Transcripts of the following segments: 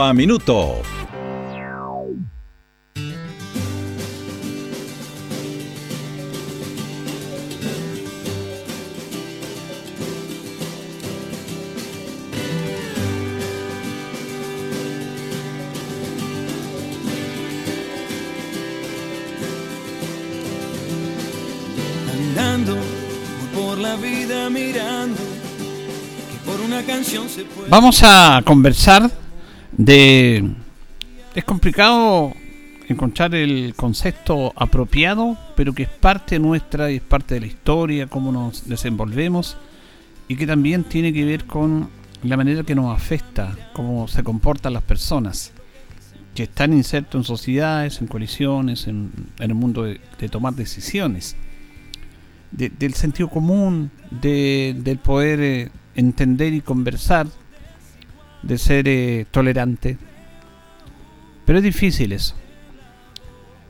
a Minuto. Andando por la vida mirando que por una canción se puede Vamos a conversar de... Es complicado encontrar el concepto apropiado, pero que es parte nuestra y es parte de la historia, cómo nos desenvolvemos y que también tiene que ver con la manera que nos afecta, cómo se comportan las personas que están insertos en sociedades, en coaliciones, en, en el mundo de, de tomar decisiones. De- del sentido común, de- del poder eh, entender y conversar, de ser eh, tolerante. Pero es difícil eso.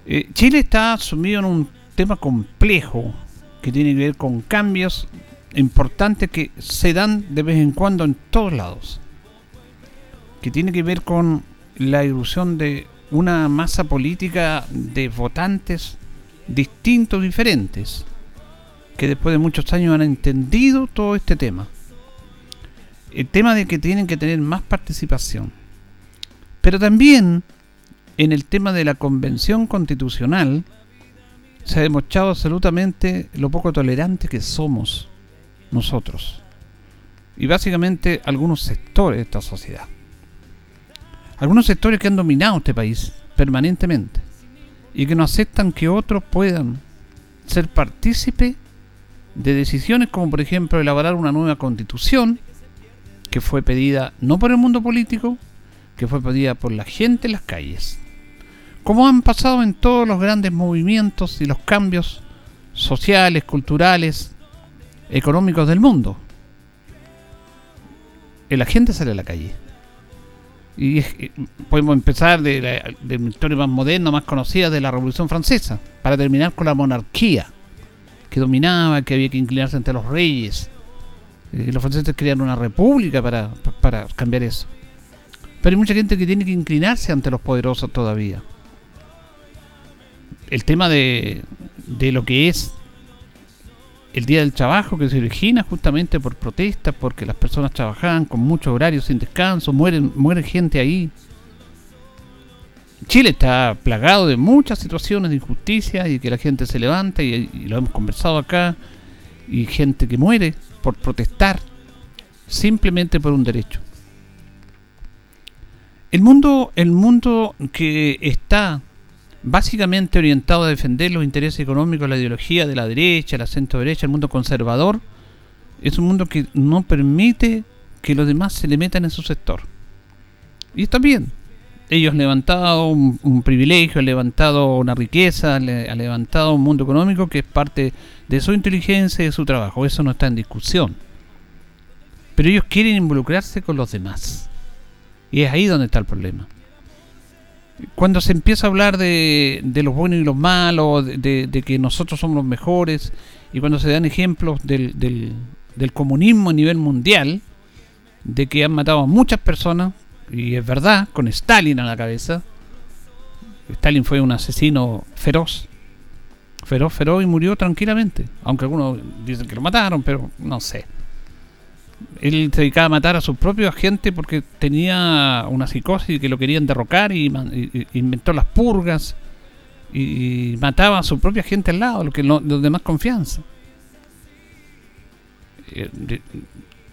Eh, Chile está sumido en un tema complejo que tiene que ver con cambios importantes que se dan de vez en cuando en todos lados. Que tiene que ver con la irrupción de una masa política de votantes distintos, diferentes, que después de muchos años han entendido todo este tema. El tema de que tienen que tener más participación. Pero también en el tema de la convención constitucional se ha demostrado absolutamente lo poco tolerante que somos nosotros. Y básicamente algunos sectores de esta sociedad. Algunos sectores que han dominado este país permanentemente y que no aceptan que otros puedan ser partícipe de decisiones como por ejemplo elaborar una nueva constitución que fue pedida no por el mundo político, que fue pedida por la gente en las calles. Como han pasado en todos los grandes movimientos y los cambios sociales, culturales, económicos del mundo. La gente sale a la calle. Y eh, podemos empezar de la, de la historia más moderna, más conocida de la Revolución Francesa, para terminar con la monarquía, que dominaba, que había que inclinarse ante los reyes. Eh, los franceses querían una república para, para cambiar eso. Pero hay mucha gente que tiene que inclinarse ante los poderosos todavía. El tema de, de lo que es el Día del Trabajo, que se origina justamente por protestas, porque las personas trabajaban con muchos horarios sin descanso, mueren, muere gente ahí. Chile está plagado de muchas situaciones de injusticia y que la gente se levanta y lo hemos conversado acá y gente que muere por protestar simplemente por un derecho. El mundo, el mundo que está básicamente orientado a defender los intereses económicos, la ideología de la derecha, la centro derecha, el mundo conservador, es un mundo que no permite que los demás se le metan en su sector. Y está bien. Ellos han levantado un, privilegio, han levantado una riqueza, han levantado un mundo económico que es parte de su inteligencia y de su trabajo. Eso no está en discusión. Pero ellos quieren involucrarse con los demás. Y es ahí donde está el problema. Cuando se empieza a hablar de, los buenos y los malos, de, que nosotros somos los mejores, y cuando se dan ejemplos del, del comunismo a nivel mundial, de que han matado a muchas personas, y es verdad, con Stalin a la cabeza, Stalin fue un asesino feroz, feroz, feroz y murió tranquilamente, aunque algunos dicen que lo mataron, pero no sé él se dedicaba a matar a su propio agente porque tenía una psicosis que lo querían derrocar y, inventó las purgas y, mataba a su propia gente al lado, lo que no, los demás confianza. Eh,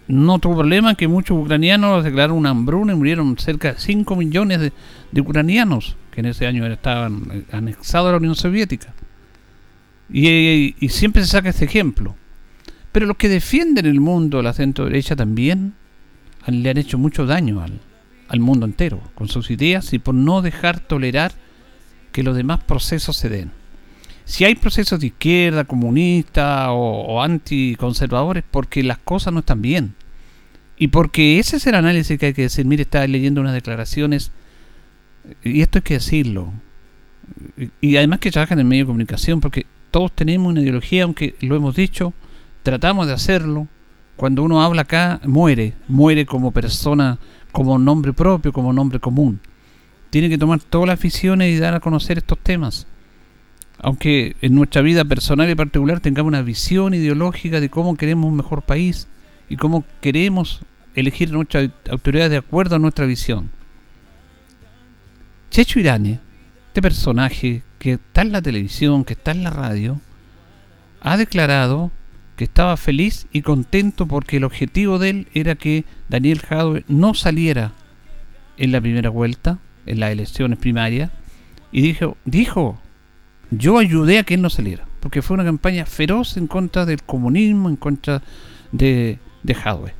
no tuvo problema que muchos ucranianos declararon una hambruna y murieron cerca de 5 millones de, de ucranianos que en ese año estaban eh, anexados a la Unión Soviética. Y, y siempre se saca este ejemplo. Pero los que defienden el mundo, la centro derecha también, le han hecho mucho daño al, al mundo entero con sus ideas y por no dejar tolerar que los demás procesos se den. Si hay procesos de izquierda, comunista o, o anticonservadores, porque las cosas no están bien. Y porque ese es el análisis que hay que decir. Mire, estaba leyendo unas declaraciones, y esto hay que decirlo. Y, además que trabajan en medio de comunicación, porque todos tenemos una ideología, aunque lo hemos dicho, tratamos de hacerlo. Cuando uno habla acá, muere, muere como persona, como nombre propio, como nombre común. Tiene que tomar todas las aficiones y dar a conocer estos temas. Aunque en nuestra vida personal y particular tengamos una visión ideológica de cómo queremos un mejor país y cómo queremos elegir nuestra autoridad de acuerdo a nuestra visión. Checho Irane, este personaje que está en la televisión, que está en la radio, ha declarado que estaba feliz y contento porque el objetivo de él era que Daniel Jadwe no saliera en la primera vuelta, en las elecciones primarias, y dijo, dijo, yo ayudé a que él no saliera, porque fue una campaña feroz en contra del comunismo, en contra de, de Jadwe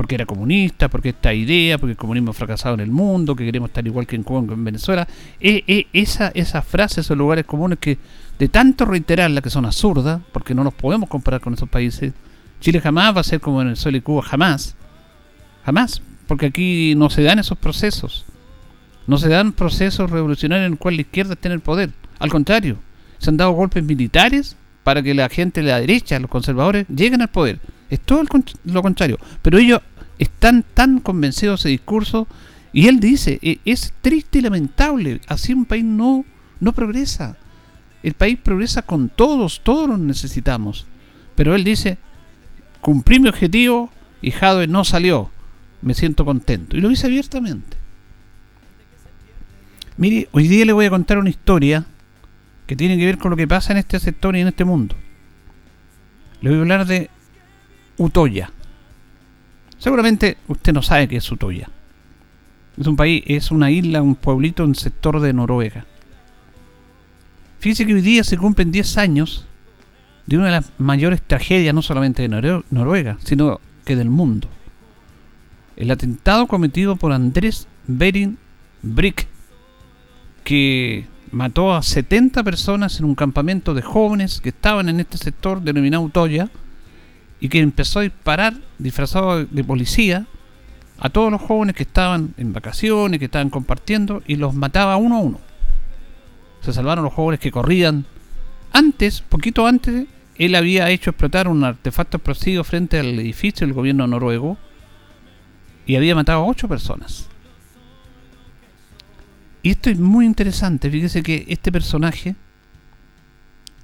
porque era comunista, porque esta idea, porque el comunismo ha fracasado en el mundo, que queremos estar igual que en Cuba, en Venezuela. E, e, esa, esas frases, esos lugares comunes que de tanto reiterarlas que son absurdas, porque no nos podemos comparar con esos países, Chile jamás va a ser como Venezuela y Cuba, jamás. Jamás, porque aquí no se dan esos procesos. No se dan procesos revolucionarios en los cuales la izquierda esté en el poder. Al contrario, se han dado golpes militares para que la gente de la derecha, los conservadores, lleguen al poder. Es todo lo contrario. Pero ellos están tan convencidos de ese discurso y él dice, e, es triste y lamentable, así un país no, no progresa. El país progresa con todos, todos los necesitamos. Pero él dice, cumplí mi objetivo y Jadwe no salió. Me siento contento. Y lo dice abiertamente. Mire, hoy día le voy a contar una historia que tiene que ver con lo que pasa en este sector y en este mundo. Le voy a hablar de Utoya. Seguramente usted no sabe qué es Utoya. Es un país, es una isla, un pueblito, un sector de Noruega. Fíjese que hoy día se cumplen 10 años de una de las mayores tragedias, no solamente de Noruega, sino que del mundo. El atentado cometido por Andrés Bering Brick, que mató a 70 personas en un campamento de jóvenes que estaban en este sector denominado Utoya, y que empezó a disparar disfrazado de policía a todos los jóvenes que estaban en vacaciones, que estaban compartiendo y los mataba uno a uno. Se salvaron los jóvenes que corrían. Antes, poquito antes, él había hecho explotar un artefacto explosivo frente al edificio del gobierno noruego y había matado a ocho personas. Y esto es muy interesante, fíjese que este personaje,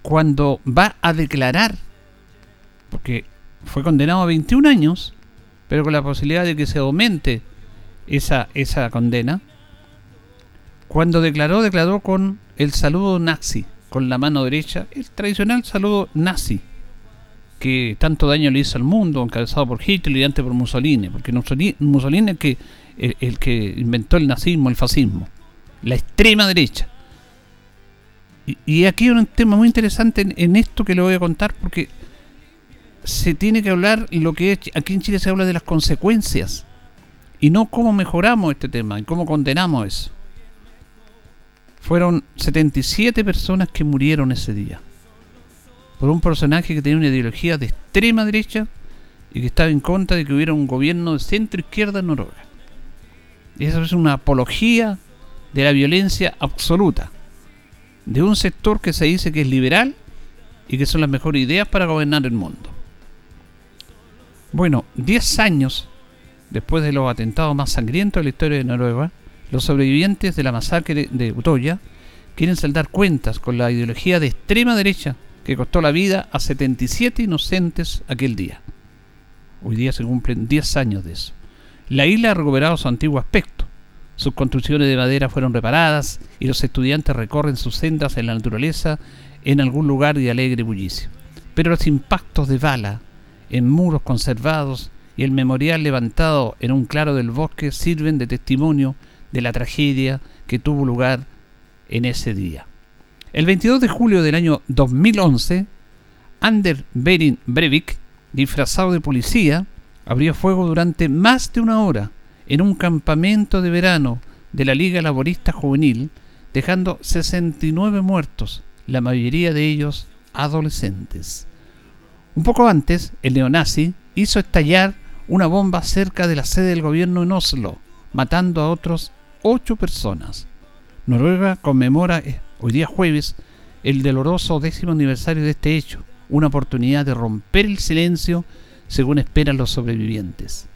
cuando va a declarar, porque fue condenado a 21 años, pero con la posibilidad de que se aumente esa, esa condena. Cuando declaró, declaró con el saludo nazi, con la mano derecha, el tradicional saludo nazi, que tanto daño le hizo al mundo, encabezado por Hitler y antes por Mussolini, porque Mussolini es que, el, que inventó el nazismo, el fascismo, la extrema derecha. Y, aquí hay un tema muy interesante en esto que le voy a contar, porque se tiene que hablar lo que es, aquí en Chile se habla de las consecuencias y no cómo mejoramos este tema y cómo condenamos eso. Fueron 77 personas que murieron ese día por un personaje que tenía una ideología de extrema derecha y que estaba en contra de que hubiera un gobierno de centro izquierda en Noruega. Y eso es una apología de la violencia absoluta de un sector que se dice que es liberal y que son las mejores ideas para gobernar el mundo. Bueno, 10 años después de los atentados más sangrientos de la historia de Noruega, los sobrevivientes de la masacre de Utoya quieren saldar cuentas con la ideología de extrema derecha que costó la vida a 77 inocentes aquel día. Hoy día se cumplen 10 años de eso. La isla ha recuperado su antiguo aspecto. Sus construcciones de madera fueron reparadas y los estudiantes recorren sus sendas en la naturaleza en algún lugar de alegre bullicio. Pero los impactos de bala, en muros conservados y el memorial levantado en un claro del bosque sirven de testimonio de la tragedia que tuvo lugar en ese día. El 22 de julio del año 2011, Ander Bering Breivik, disfrazado de policía, abrió fuego durante más de una hora en un campamento de verano de la Liga Laborista Juvenil, dejando 69 muertos, la mayoría de ellos adolescentes. Un poco antes, el neonazi hizo estallar una bomba cerca de la sede del gobierno en Oslo, matando a otros ocho personas. Noruega conmemora eh, hoy día jueves el doloroso décimo aniversario de este hecho, una oportunidad de romper el silencio según esperan los sobrevivientes.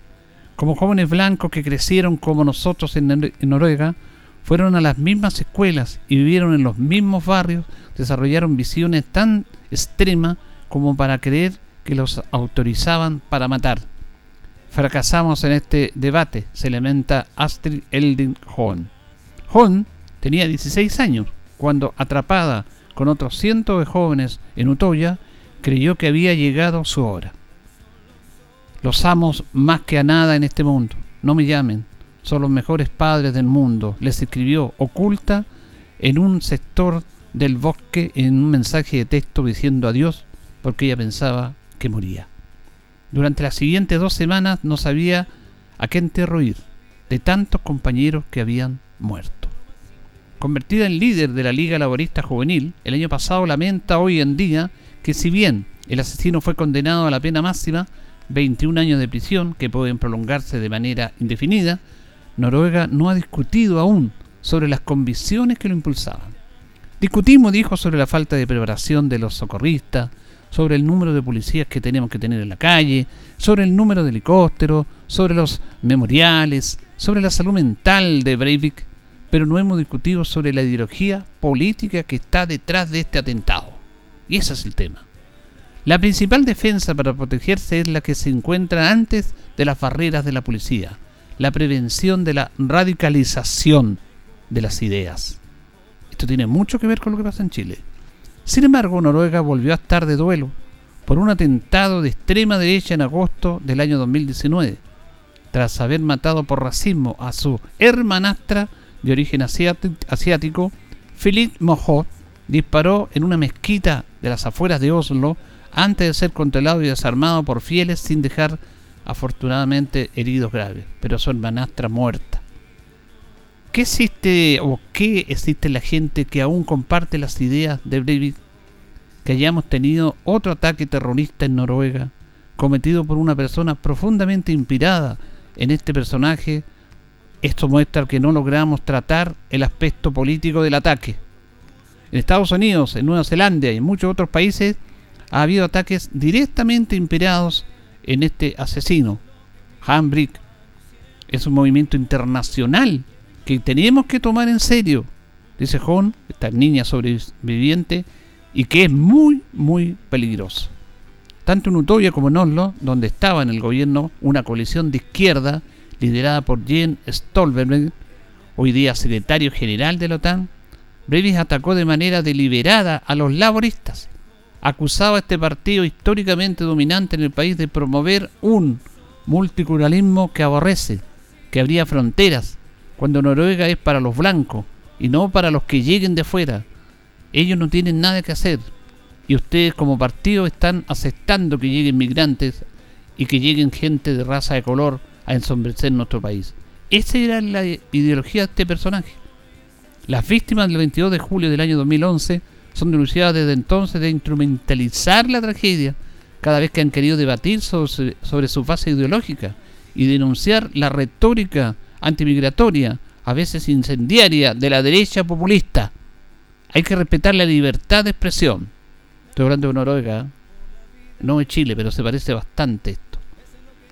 Como jóvenes blancos que crecieron como nosotros en Noruega, fueron a las mismas escuelas y vivieron en los mismos barrios, desarrollaron visiones tan extremas como para creer que los autorizaban para matar. Fracasamos en este debate, se lamenta Astrid Eldin Hohn. Hohn tenía 16 años cuando, atrapada con otros cientos de jóvenes en Utoya, creyó que había llegado su hora. Los amos más que a nada en este mundo. No me llamen, son los mejores padres del mundo. Les escribió oculta en un sector del bosque en un mensaje de texto diciendo adiós porque ella pensaba que moría. Durante las siguientes dos semanas no sabía a qué enterro ir, de tantos compañeros que habían muerto. Convertida en líder de la Liga Laborista Juvenil, el año pasado lamenta hoy en día que si bien el asesino fue condenado a la pena máxima, 21 años de prisión que pueden prolongarse de manera indefinida, Noruega no ha discutido aún sobre las convicciones que lo impulsaban. Discutimos, dijo, sobre la falta de preparación de los socorristas, sobre el número de policías que tenemos que tener en la calle, sobre el número de helicópteros, sobre los memoriales, sobre la salud mental de Breivik, pero no hemos discutido sobre la ideología política que está detrás de este atentado. Y ese es el tema. La principal defensa para protegerse es la que se encuentra antes de las barreras de la policía, la prevención de la radicalización de las ideas. Esto tiene mucho que ver con lo que pasa en Chile. Sin embargo, Noruega volvió a estar de duelo por un atentado de extrema derecha en agosto del año 2019, tras haber matado por racismo a su hermanastra de origen asiático, Philip Mohot disparó en una mezquita de las afueras de Oslo antes de ser controlado y desarmado por fieles sin dejar afortunadamente heridos graves, pero su hermanastra muerta. ¿Qué existe o qué existe la gente que aún comparte las ideas de Breivik? Que hayamos tenido otro ataque terrorista en Noruega, cometido por una persona profundamente inspirada en este personaje. Esto muestra que no logramos tratar el aspecto político del ataque. En Estados Unidos, en Nueva Zelanda y en muchos otros países ha habido ataques directamente inspirados en este asesino. Hambrick es un movimiento internacional que tenemos que tomar en serio, dice John, esta niña sobreviviente, y que es muy, muy peligroso. Tanto en Utoya como en Oslo, donde estaba en el gobierno una coalición de izquierda liderada por Jens Stoltenberg, hoy día secretario general de la OTAN, Breivik atacó de manera deliberada a los laboristas, acusaba a este partido históricamente dominante en el país de promover un multiculturalismo que aborrece, que abría fronteras, cuando Noruega es para los blancos y no para los que lleguen de fuera. Ellos no tienen nada que hacer y ustedes como partido están aceptando que lleguen migrantes y que lleguen gente de raza de color a ensombrecer nuestro país. Esa era la ideología de este personaje. Las víctimas del 22 de julio del año 2011 son denunciadas desde entonces de instrumentalizar la tragedia cada vez que han querido debatir sobre, sobre su fase ideológica y denunciar la retórica antimigratoria, a veces incendiaria, de la derecha populista. Hay que respetar la libertad de expresión. Estoy hablando de Noruega, no de Chile, pero se parece bastante esto.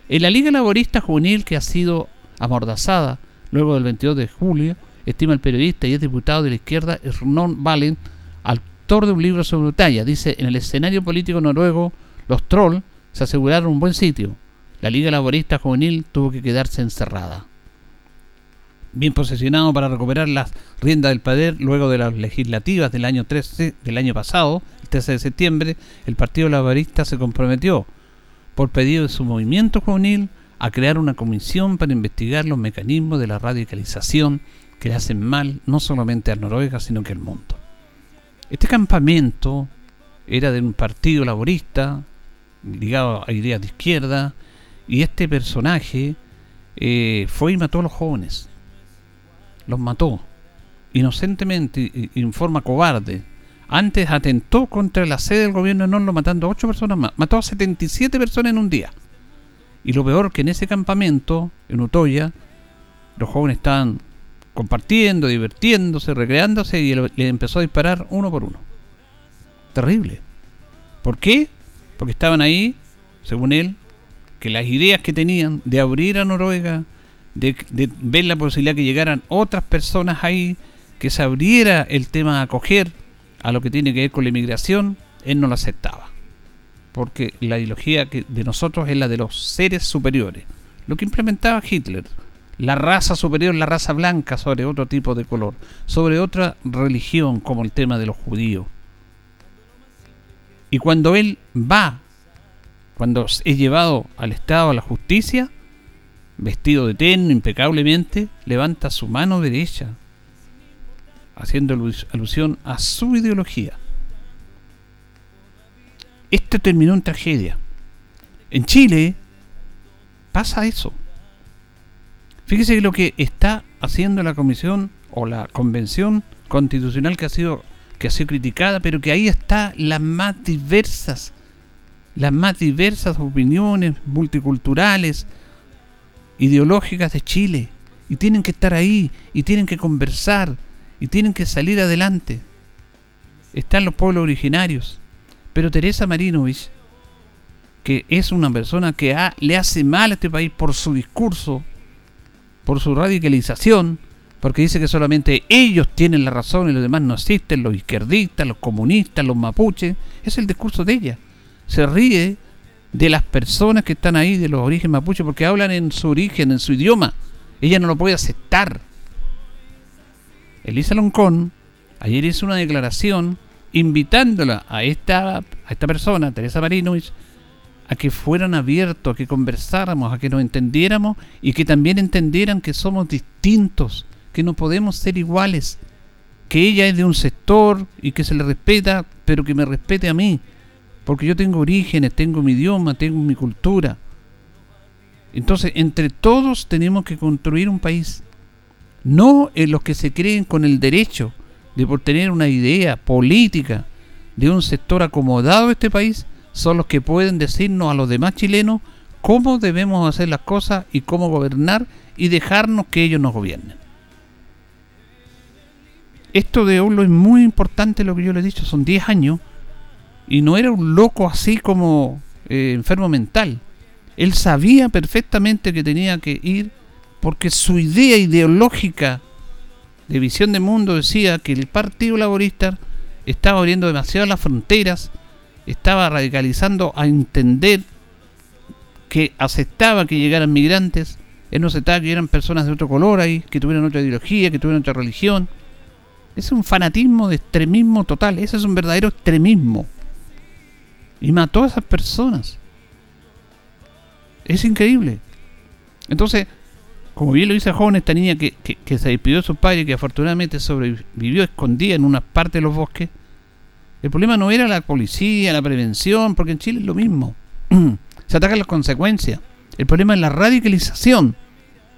En la Liga Laborista Juvenil, que ha sido amordazada luego del 22 de julio, estima el periodista y es diputado de la izquierda Ernon Valen, autor de un libro sobre Utaya, dice, en el escenario político noruego, los trolls se aseguraron un buen sitio. La Liga Laborista Juvenil tuvo que quedarse encerrada. Bien posicionado para recuperar las riendas del poder luego de las legislativas del año 13, del año pasado, el 13 de septiembre, el Partido Laborista se comprometió, por pedido de su movimiento juvenil, a crear una comisión para investigar los mecanismos de la radicalización que le hacen mal no solamente a Noruega, sino que al mundo. Este campamento era de un partido laborista ligado a ideas de izquierda, y este personaje eh, fue y mató a los jóvenes. Los mató, inocentemente en forma cobarde. Antes atentó contra la sede del gobierno de Norlo matando a 8 personas más. Mató a 77 personas en un día. Y lo peor que en ese campamento, en Utoya, los jóvenes estaban compartiendo, divirtiéndose, recreándose y le empezó a disparar uno por uno. Terrible. ¿Por qué? Porque estaban ahí, según él, que las ideas que tenían de abrir a Noruega, de, ver la posibilidad que llegaran otras personas ahí, que se abriera el tema a acoger a lo que tiene que ver con la inmigración, él no lo aceptaba. Porque la ideología que de nosotros es la de los seres superiores. Lo que implementaba Hitler. La raza superior, la raza blanca sobre otro tipo de color. Sobre otra religión como el tema de los judíos. Y cuando él va cuando es llevado al Estado, a la justicia, vestido de terno impecablemente, levanta su mano derecha, haciendo alusión a su ideología. Esto terminó en tragedia. En Chile pasa eso. Fíjese lo que está haciendo la comisión o la convención constitucional que ha sido que ha sido criticada, pero que ahí está las más diversas las más diversas opiniones multiculturales, ideológicas de Chile. Y tienen que estar ahí, y tienen que conversar, y tienen que salir adelante. Están los pueblos originarios. Pero Teresa Marinovich, que es una persona que le hace mal a este país por su discurso, por su radicalización, porque dice que solamente ellos tienen la razón y los demás no existen, los izquierdistas, los comunistas, los mapuches, es el discurso de ella se ríe de las personas que están ahí, de los orígenes mapuches, porque hablan en su origen, en su idioma. Ella no lo puede aceptar. Elisa Loncón ayer hizo una declaración invitándola a esta, a esta persona, Teresa Marinovich, a que fueran abiertos, a que conversáramos, a que nos entendiéramos y que también entendieran que somos distintos, que no podemos ser iguales, que ella es de un sector y que se le respeta, pero que me respete a mí, porque yo tengo orígenes, tengo mi idioma, tengo mi cultura. Entonces, entre todos tenemos que construir un país. No en los que se creen con el derecho de por tener una idea política de un sector acomodado de este país, son los que pueden decirnos a los demás chilenos cómo debemos hacer las cosas y cómo gobernar y dejarnos que ellos nos gobiernen. Esto de Olo es muy importante lo que yo le he dicho, son 10 años y no era un loco así como eh, enfermo mental. Él sabía perfectamente que tenía que ir porque su idea ideológica de visión de mundo decía que el Partido Laborista estaba abriendo demasiado las fronteras, estaba radicalizando a entender que aceptaba que llegaran migrantes, él no aceptaba que eran personas de otro color ahí, que tuvieran otra ideología, que tuvieran otra religión. Es un fanatismo de extremismo total, ese es un verdadero extremismo. Y mató a esas personas. Es increíble. Entonces, como bien lo dice joven, esta niña que, se despidió de su padre, que afortunadamente sobrevivió escondida en una parte de los bosques, el problema no era la policía, la prevención, porque en Chile es lo mismo. se atacan las consecuencias. El problema es la radicalización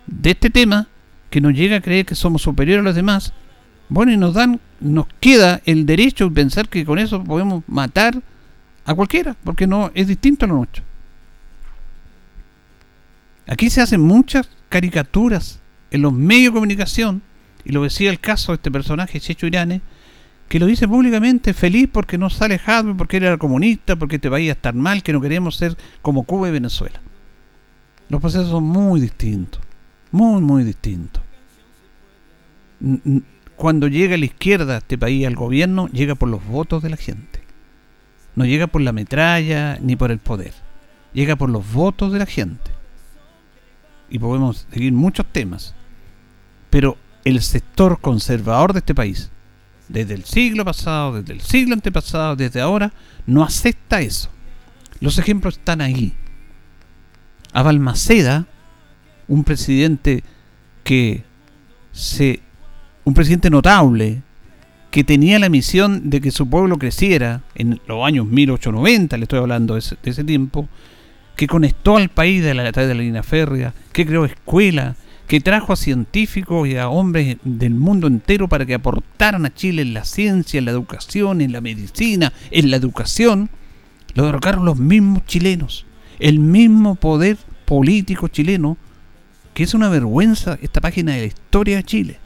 de este tema que nos llega a creer que somos superiores a los demás. Bueno, y nos dan, nos queda el derecho de pensar que con eso podemos matar a cualquiera, porque no es distinto a lo nuestro. Aquí se hacen muchas caricaturas en los medios de comunicación, y lo decía el caso de este personaje, Checho Irane, que lo dice públicamente feliz porque no sale Hadwe, porque era comunista, porque te vaya a estar mal, que no queremos ser como Cuba y Venezuela. Los procesos son muy distintos, muy, muy distintos. Cuando llega la izquierda a este país, al gobierno, llega por los votos de la gente. No llega por la metralla ni por el poder. Llega por los votos de la gente. Y podemos seguir muchos temas. Pero el sector conservador de este país, desde el siglo pasado, desde el siglo antepasado, desde ahora, no acepta eso. Los ejemplos están ahí. A Balmaceda, un presidente que se. un presidente notable, que tenía la misión de que su pueblo creciera en los años 1890, le estoy hablando de ese, tiempo, que conectó al país de la, de la línea férrea, que creó escuelas, que trajo a científicos y a hombres del mundo entero para que aportaran a Chile en la ciencia, en la educación, en la medicina, en la educación, lo derrocaron los mismos chilenos, el mismo poder político chileno, que es una vergüenza esta página de la historia de Chile.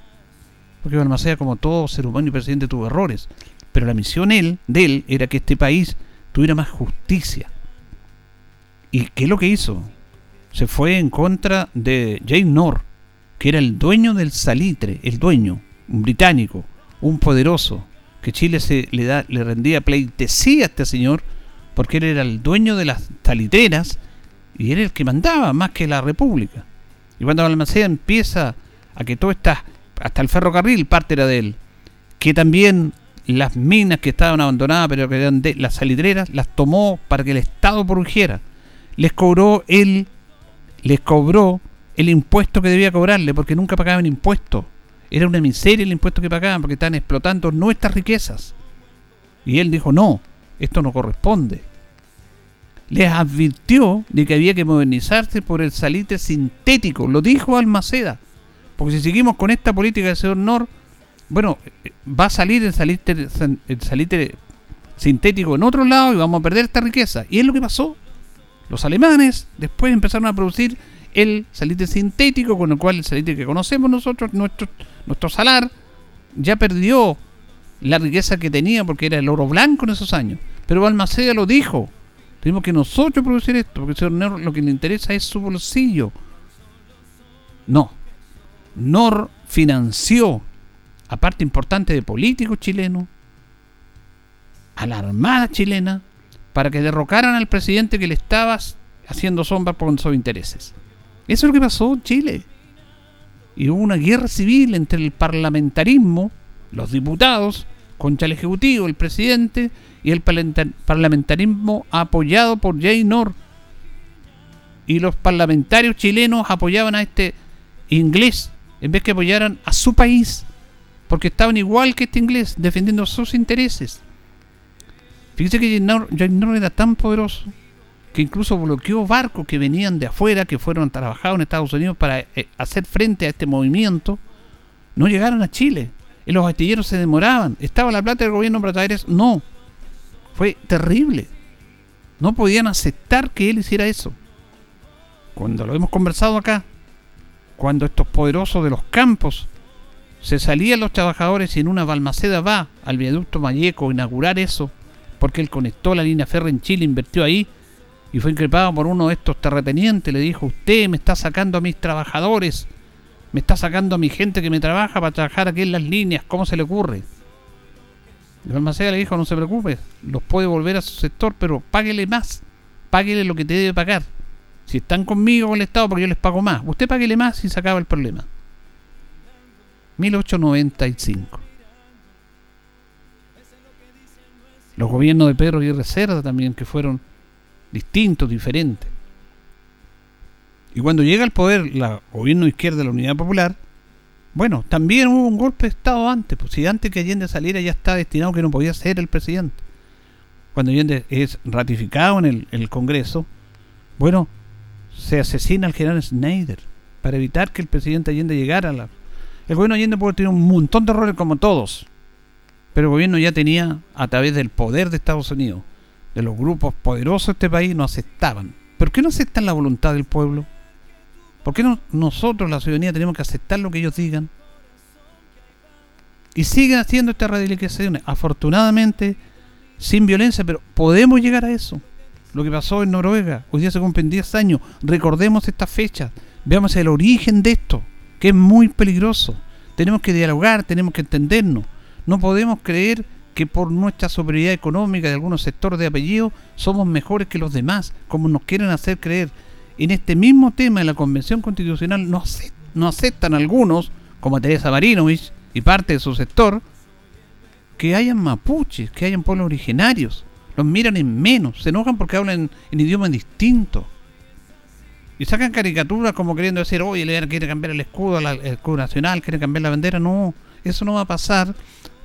Porque Balmaceda, como todo ser humano y presidente, tuvo errores. Pero la misión él, de él era que este país tuviera más justicia. ¿Y qué es lo que hizo? Se fue en contra de James Norr, que era el dueño del salitre, el dueño, un británico, un poderoso, que Chile se, le, da, le rendía pleitesía a este señor, porque él era el dueño de las salitreras y era el que mandaba más que la República. Y cuando Balmaceda empieza a que todo está, hasta el ferrocarril parte era de él, que también las minas que estaban abandonadas, pero que eran de las salitreras, las tomó para que el Estado produjera. Les cobró él, les cobró el impuesto que debía cobrarle, porque nunca pagaban impuestos. Era una miseria el impuesto que pagaban, porque estaban explotando nuestras riquezas. Y él dijo, no, esto no corresponde. Les advirtió de que había que modernizarse por el salitre sintético, lo dijo Almaceda. Porque si seguimos con esta política del señor Nor, bueno, va a salir el salitre, el salitre sintético en otro lado y vamos a perder esta riqueza. Y es lo que pasó. Los alemanes después empezaron a producir el salitre sintético, con el cual el salitre que conocemos nosotros, nuestro, nuestro salar, ya perdió la riqueza que tenía porque era el oro blanco en esos años. Pero Balmaceda lo dijo. Tenemos que nosotros producir esto, porque el señor lo que le interesa es su bolsillo. No. Nor financió a parte importante de políticos chilenos, a la Armada chilena, para que derrocaran al presidente que le estaba haciendo sombra por sus intereses. Eso es lo que pasó en Chile. Y hubo una guerra civil entre el parlamentarismo, los diputados, contra el Ejecutivo, el presidente, y el parlamentarismo apoyado por Jay Nor. Y los parlamentarios chilenos apoyaban a este inglés en vez que apoyaran a su país, porque estaban igual que este inglés, defendiendo sus intereses. Fíjese que Jay Nor era tan poderoso que incluso bloqueó barcos que venían de afuera, que fueron trabajados en Estados Unidos para eh, hacer frente a este movimiento, no llegaron a Chile. Y los astilleros se demoraban. ¿Estaba la plata del gobierno eso? No. Fue terrible. No podían aceptar que él hiciera eso. Cuando lo hemos conversado acá, cuando estos poderosos de los campos se salían los trabajadores y en una balmaceda va al viaducto Mayeco a inaugurar eso, porque él conectó la línea férrea en Chile, invirtió ahí, y fue increpado por uno de estos terratenientes. Le dijo, usted me está sacando a mis trabajadores, me está sacando a mi gente que me trabaja para trabajar aquí en las líneas, ¿cómo se le ocurre? Y Balmaceda le dijo, no se preocupe, los puede volver a su sector, pero páguele más, páguele lo que te debe pagar. Si están conmigo con el Estado, porque yo les pago más. Usted páguele más y se el problema. 1895. Los gobiernos de Pedro y Cerda también, que fueron distintos, diferentes. Y cuando llega al poder el gobierno izquierda de la Unidad Popular, bueno, también hubo un golpe de Estado antes, pues si antes que Allende saliera ya está destinado que no podía ser el presidente. Cuando Allende es ratificado en el, Congreso, bueno, se asesina al general Schneider para evitar que el presidente Allende llegara a la... El gobierno Allende puede tener un montón de errores como todos, pero el gobierno ya tenía, a través del poder de Estados Unidos, de los grupos poderosos de este país no aceptaban. ¿Por qué no aceptan la voluntad del pueblo? ¿Por qué no nosotros, la ciudadanía, tenemos que aceptar lo que ellos digan? Y siguen haciendo estas radicalizaciones, afortunadamente, sin violencia, pero podemos llegar a eso. Lo que pasó en Noruega, hoy día se cumplen 10 años, recordemos estas fechas, veamos el origen de esto, que es muy peligroso. Tenemos que dialogar, tenemos que entendernos. No podemos creer que por nuestra superioridad económica de algunos sectores de apellido somos mejores que los demás, como nos quieren hacer creer. En este mismo tema de la Convención Constitucional no, no aceptan algunos, como Teresa Marinovich y parte de su sector, que hayan mapuches, que hayan pueblos originarios. Los miran en menos, se enojan porque hablan en, idiomas distintos. Y sacan caricaturas como queriendo decir, oye, le quiere cambiar el escudo, el escudo nacional, quiere cambiar la bandera. No, eso no va a pasar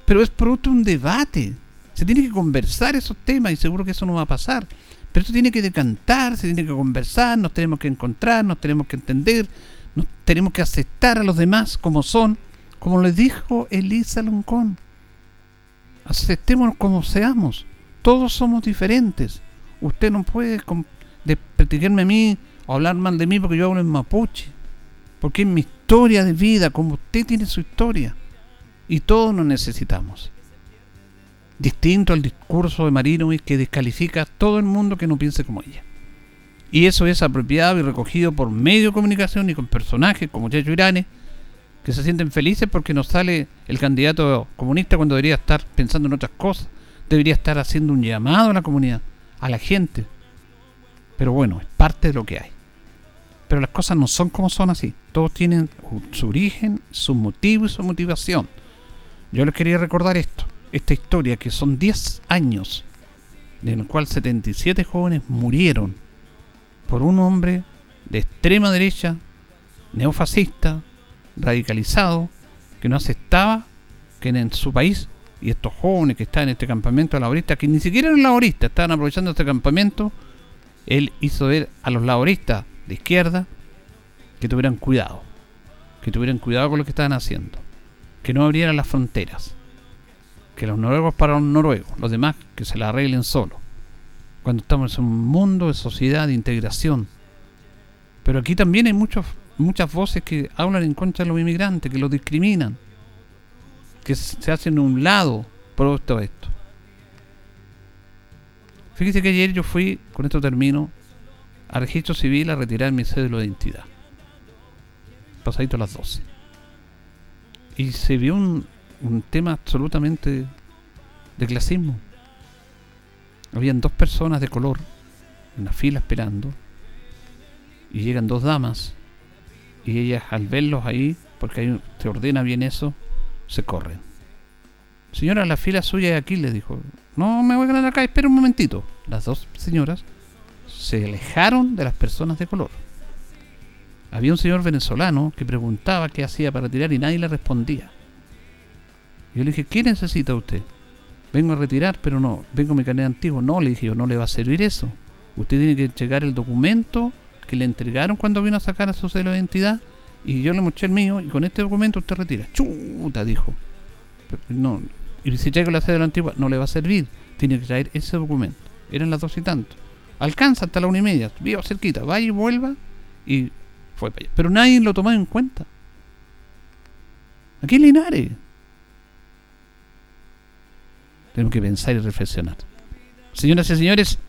pero es producto de un debate. Se tiene que conversar esos temas y seguro que eso no va a pasar. Pero esto tiene que decantar, se tiene que conversar, nos tenemos que encontrar, nos tenemos que entender, nos tenemos que aceptar a los demás como son, como les dijo Elisa Loncón. Aceptémonos como seamos. Todos somos diferentes. Usted no puede desprestigiarme a mí o hablar mal de mí porque yo hablo en mapuche. Porque es mi historia de vida, como usted tiene su historia. Y todos nos necesitamos distinto al discurso de Marino que descalifica a todo el mundo que no piense como ella. Y eso es apropiado y recogido por medio de comunicación y con personajes como Yayo Irane, que se sienten felices porque no sale el candidato comunista cuando debería estar pensando en otras cosas, debería estar haciendo un llamado a la comunidad, a la gente. Pero bueno, es parte de lo que hay. Pero las cosas no son como son así. Todos tienen su origen, su motivo y su motivación. Yo les quería recordar esto esta historia que son 10 años en el cual 77 jóvenes murieron por un hombre de extrema derecha, neofascista, radicalizado, que no aceptaba que en su país, y estos jóvenes que están en este campamento de laboristas, que ni siquiera eran laboristas, estaban aprovechando este campamento, él hizo ver a los laboristas de izquierda que tuvieran cuidado, que tuvieran cuidado con lo que estaban haciendo, que no abrieran las fronteras, que los noruegos para los noruegos, los demás que se la arreglen solo. Cuando estamos en un mundo de sociedad, de integración. Pero aquí también hay muchos, muchas voces que hablan en contra de los inmigrantes, que los discriminan, que se hacen a un lado por todo esto. Fíjese que ayer yo fui, con esto termino, a registro civil a retirar mi cédula de identidad. Pasadito a las 12. Y se vio un, un tema absolutamente de clasismo. Habían dos personas de color en la fila esperando y llegan dos damas y ellas al verlos ahí, porque ahí se ordena bien eso, se corren. Señora, la fila suya es aquí, le dijo. No me voy a quedar acá, espera un momentito. Las dos señoras se alejaron de las personas de color. Había un señor venezolano que preguntaba qué hacía para tirar y nadie le respondía. Yo le dije, ¿qué necesita usted? Vengo a retirar, pero no, vengo a mi carnet antiguo. No, le dije yo, no le va a servir eso. Usted tiene que entregar el documento que le entregaron cuando vino a sacar a su celo de identidad y yo le mostré el mío y con este documento usted retira. Chuta, dijo. no, y si traigo la cédula antigua, no le va a servir. Tiene que traer ese documento. Eran las dos y tanto. Alcanza hasta la una y media. Viva cerquita. Vaya y vuelva. Y fue para allá. Pero nadie lo tomó en cuenta. Aquí en Linares. Tenemos que pensar y reflexionar. Señoras y señores,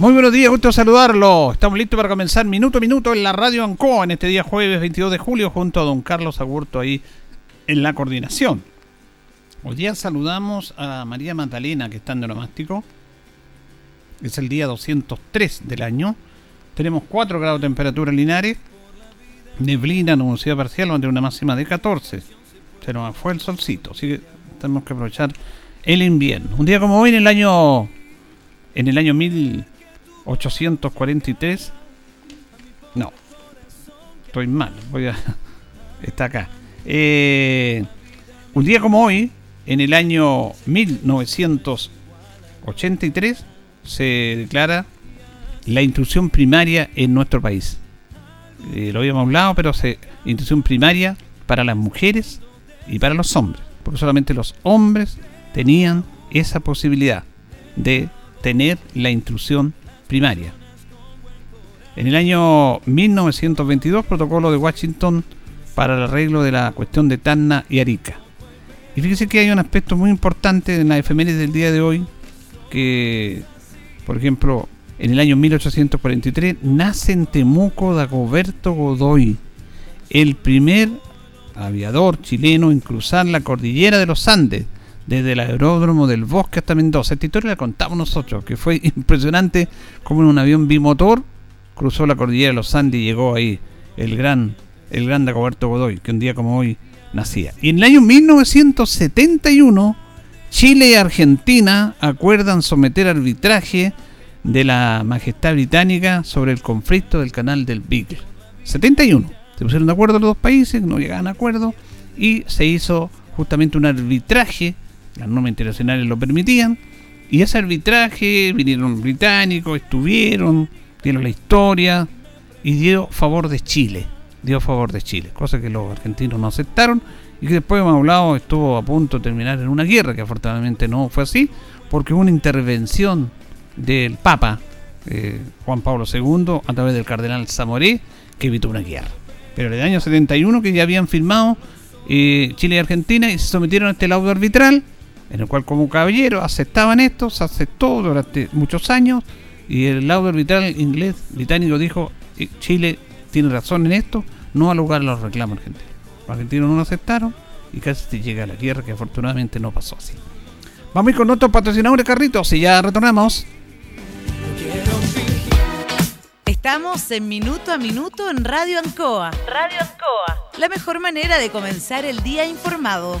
Muy buenos días, gusto saludarlo. Estamos listos para comenzar minuto a minuto en la radio Ancoa en este día jueves 22 de julio junto a don Carlos Agurto ahí en la coordinación. Hoy día saludamos a María Magdalena que está en Denomástico. Es el día 203 del año. Tenemos 4 grados de temperatura en Linares neblina, nubosidad parcial, tener una máxima de 14. Se nos fue el solcito, así que tenemos que aprovechar el invierno. Un día como hoy en el año en el año 1843 no. Estoy mal voy a está acá. Eh, un día como hoy en el año 1983 se declara la instrucción primaria en nuestro país. Eh, lo habíamos hablado, pero se instrucción primaria para las mujeres y para los hombres, porque solamente los hombres tenían esa posibilidad de tener la instrucción primaria. En el año 1922, protocolo de Washington para el arreglo de la cuestión de Tanna y Arica. Y fíjese que hay un aspecto muy importante en la efeméride del día de hoy, que, por ejemplo, en el año 1843 nace en Temuco Dagoberto Godoy, el primer aviador chileno en cruzar la cordillera de los Andes, desde el aeródromo del Bosque hasta Mendoza. Esta historia la contamos nosotros, que fue impresionante como en un avión bimotor cruzó la cordillera de los Andes y llegó ahí el gran, el gran Dagoberto Godoy, que un día como hoy nacía. Y en el año 1971, Chile y Argentina acuerdan someter arbitraje de la Majestad Británica sobre el conflicto del canal del Beagle. 71. Se pusieron de acuerdo los dos países, no llegaban a acuerdo y se hizo justamente un arbitraje, las normas internacionales lo permitían, y ese arbitraje vinieron británicos, estuvieron, dieron la historia y dio favor de Chile, dio favor de Chile, cosa que los argentinos no aceptaron y que después hemos hablado estuvo a punto de terminar en una guerra, que afortunadamente no fue así, porque hubo una intervención del Papa eh, Juan Pablo II a través del cardenal Zamoré que evitó una guerra. Pero en el año 71 que ya habían firmado eh, Chile y Argentina y se sometieron a este laudo arbitral, en el cual como caballero aceptaban esto, se aceptó durante muchos años y el laudo arbitral inglés británico dijo eh, Chile tiene razón en esto, no a lugar a los reclamos argentinos. Los argentinos no lo aceptaron y casi se llega a la guerra que afortunadamente no pasó así. Vamos a ir con otro patrocinador de carritos y ya retornamos. Estamos en Minuto a Minuto en Radio Ancoa. Radio Ancoa. La mejor manera de comenzar el día informado.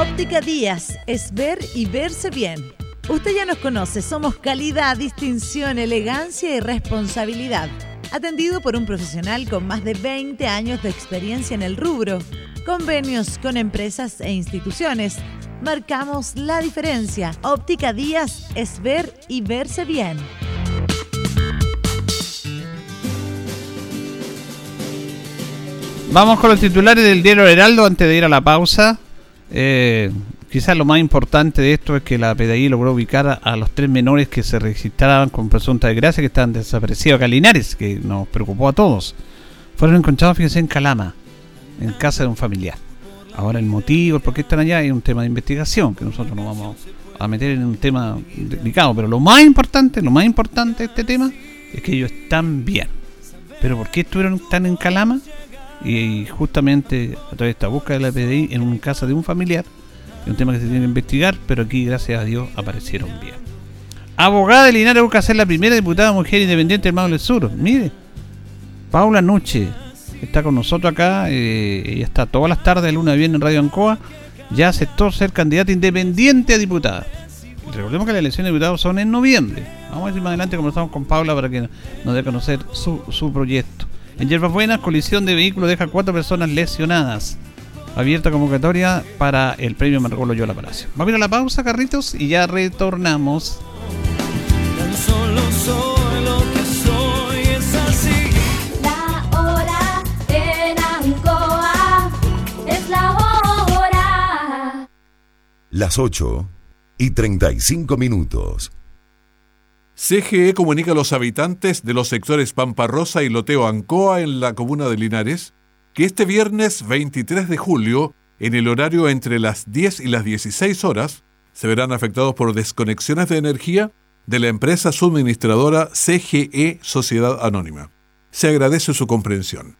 Óptica Díaz es ver y verse bien. Usted ya nos conoce, somos calidad, distinción, elegancia y responsabilidad. Atendido por un profesional con más de 20 años de experiencia en el rubro, convenios con empresas e instituciones. Marcamos la diferencia. Óptica Díaz es ver y verse bien. Vamos con los titulares del diario Heraldo antes de ir a la pausa. Eh, quizás lo más importante de esto es que la PDI logró ubicar a, los tres menores que se registraban con presunta desgracia que estaban desaparecidos acá que nos preocupó a todos. Fueron encontrados, fíjense, en Calama, en casa de un familiar. Ahora el motivo, por qué están allá, es un tema de investigación, que nosotros no vamos a meter en un tema delicado. Pero lo más importante, lo más importante de este tema es que ellos están bien. Pero ¿por qué estuvieron tan en Calama? Y justamente a través de esta búsqueda de la PDI en un casa de un familiar, es un tema que se tiene que investigar, pero aquí gracias a Dios aparecieron bien. Abogada de Linares busca ser la primera diputada mujer independiente del Maule Sur. Mire, Paula Noche está con nosotros acá, eh, está todas las tardes, de luna viene en Radio Ancoa, ya aceptó ser candidata independiente a diputada. Recordemos que las elecciones de diputados son en noviembre. Vamos a ver más adelante conversamos con Paula para que nos dé a conocer su, su proyecto. En Yerbas Buenas, colisión de vehículo deja cuatro personas lesionadas. Abierta convocatoria para el premio Margolo Yola Palacio. Vamos a ir a la pausa, carritos, y ya retornamos. solo soy lo que soy, es así. La hora en Ancoa es la hora. Las 8 y 35 minutos. CGE comunica a los habitantes de los sectores Pampa Rosa y Loteo Ancoa en la comuna de Linares que este viernes 23 de julio, en el horario entre las 10 y las 16 horas, se verán afectados por desconexiones de energía de la empresa suministradora CGE Sociedad Anónima. Se agradece su comprensión.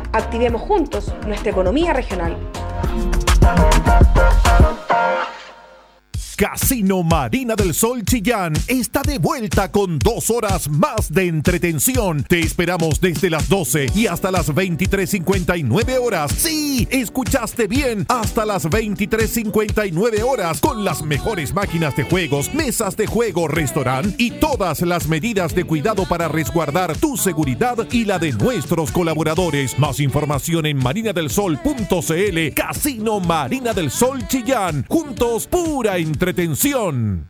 activemos juntos nuestra economía regional. Casino Marina del Sol Chillán está de vuelta con dos horas más de entretención. Te esperamos desde las 12 y hasta las 23.59 horas. Sí, escuchaste bien, hasta las 23.59 horas con las mejores máquinas de juegos, mesas de juego, restaurante y todas las medidas de cuidado para resguardar tu seguridad y la de nuestros colaboradores. Más información en marinadelsol.cl. Casino Marina del Sol Chillán. Juntos, pura entretención pretensión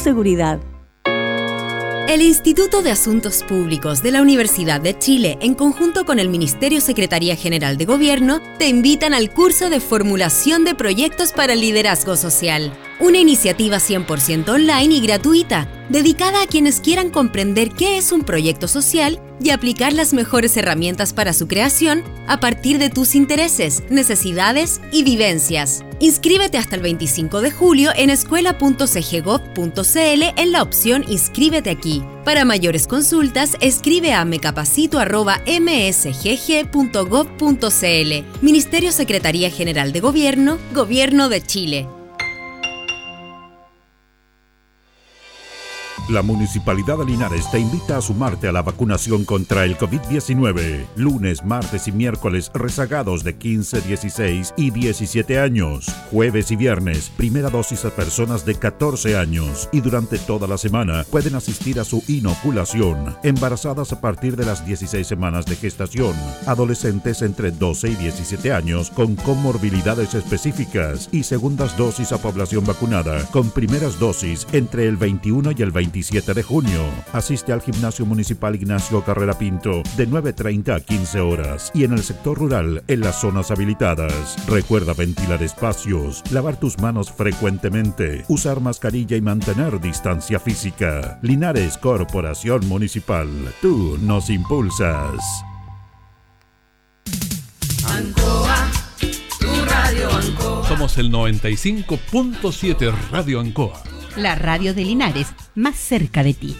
seguridad. El Instituto de Asuntos Públicos de la Universidad de Chile, en conjunto con el Ministerio Secretaría General de Gobierno, te invitan al curso de formulación de proyectos para el liderazgo social. Una iniciativa 100% online y gratuita, dedicada a quienes quieran comprender qué es un proyecto social y aplicar las mejores herramientas para su creación a partir de tus intereses, necesidades y vivencias. Inscríbete hasta el 25 de julio en escuela.cgov.cl en la opción Inscríbete aquí. Para mayores consultas, escribe a mecapacito.msgg.gov.cl. Ministerio Secretaría General de Gobierno, Gobierno de Chile. La Municipalidad de Linares te invita a sumarte a la vacunación contra el COVID-19. Lunes, martes y miércoles rezagados de 15, 16 y 17 años. Jueves y viernes, primera dosis a personas de 14 años. Y durante toda la semana pueden asistir a su inoculación. Embarazadas a partir de las 16 semanas de gestación. Adolescentes entre 12 y 17 años con comorbilidades específicas. Y segundas dosis a población vacunada con primeras dosis entre el 21 y el 27 de junio. Asiste al Gimnasio Municipal Ignacio Carrera Pinto de 9.30 a 15 horas y en el sector rural en las zonas habilitadas. Recuerda ventilar espacios, lavar tus manos frecuentemente, usar mascarilla y mantener distancia física. Linares Corporación Municipal. Tú nos impulsas. Ancoa, tu radio Ancoa. Somos el 95.7 Radio Ancoa la radio de Linares, más cerca de ti.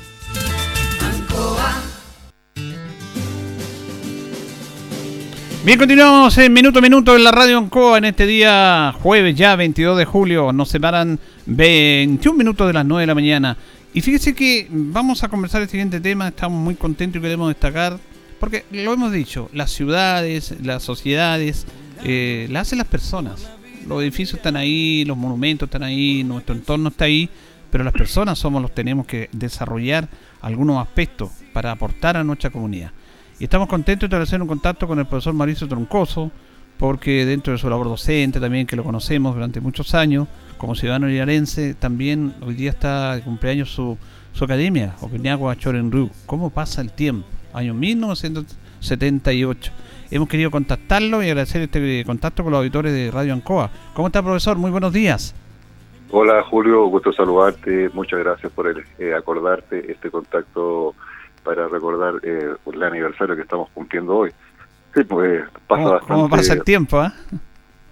Bien, continuamos en minuto a minuto en la radio Ancoa en este día jueves ya 22 de julio. Nos separan 21 minutos de las 9 de la mañana. Y fíjese que vamos a conversar el siguiente tema. Estamos muy contentos y queremos destacar, porque lo hemos dicho, las ciudades, las sociedades, eh, las hacen las personas los edificios están ahí, los monumentos están ahí, nuestro entorno está ahí, pero las personas somos los que tenemos que desarrollar algunos aspectos para aportar a nuestra comunidad. Y estamos contentos de establecer un contacto con el profesor Mauricio Troncoso, porque dentro de su labor docente también, que lo conocemos durante muchos años, como ciudadano linarense, también hoy día está de cumpleaños su, su academia, Oqueñagua Chorenru. ¿Cómo pasa el tiempo? Año 1978 hemos querido contactarlo y agradecer este contacto con los auditores de Radio Ancoa. ¿Cómo está, profesor? Muy buenos días. Hola, Julio, gusto saludarte. Muchas gracias por el, eh, acordarte este contacto para recordar eh, el aniversario que estamos cumpliendo hoy. Sí, pues pasa bastante. ¿Cómo pasa el tiempo? ¿eh?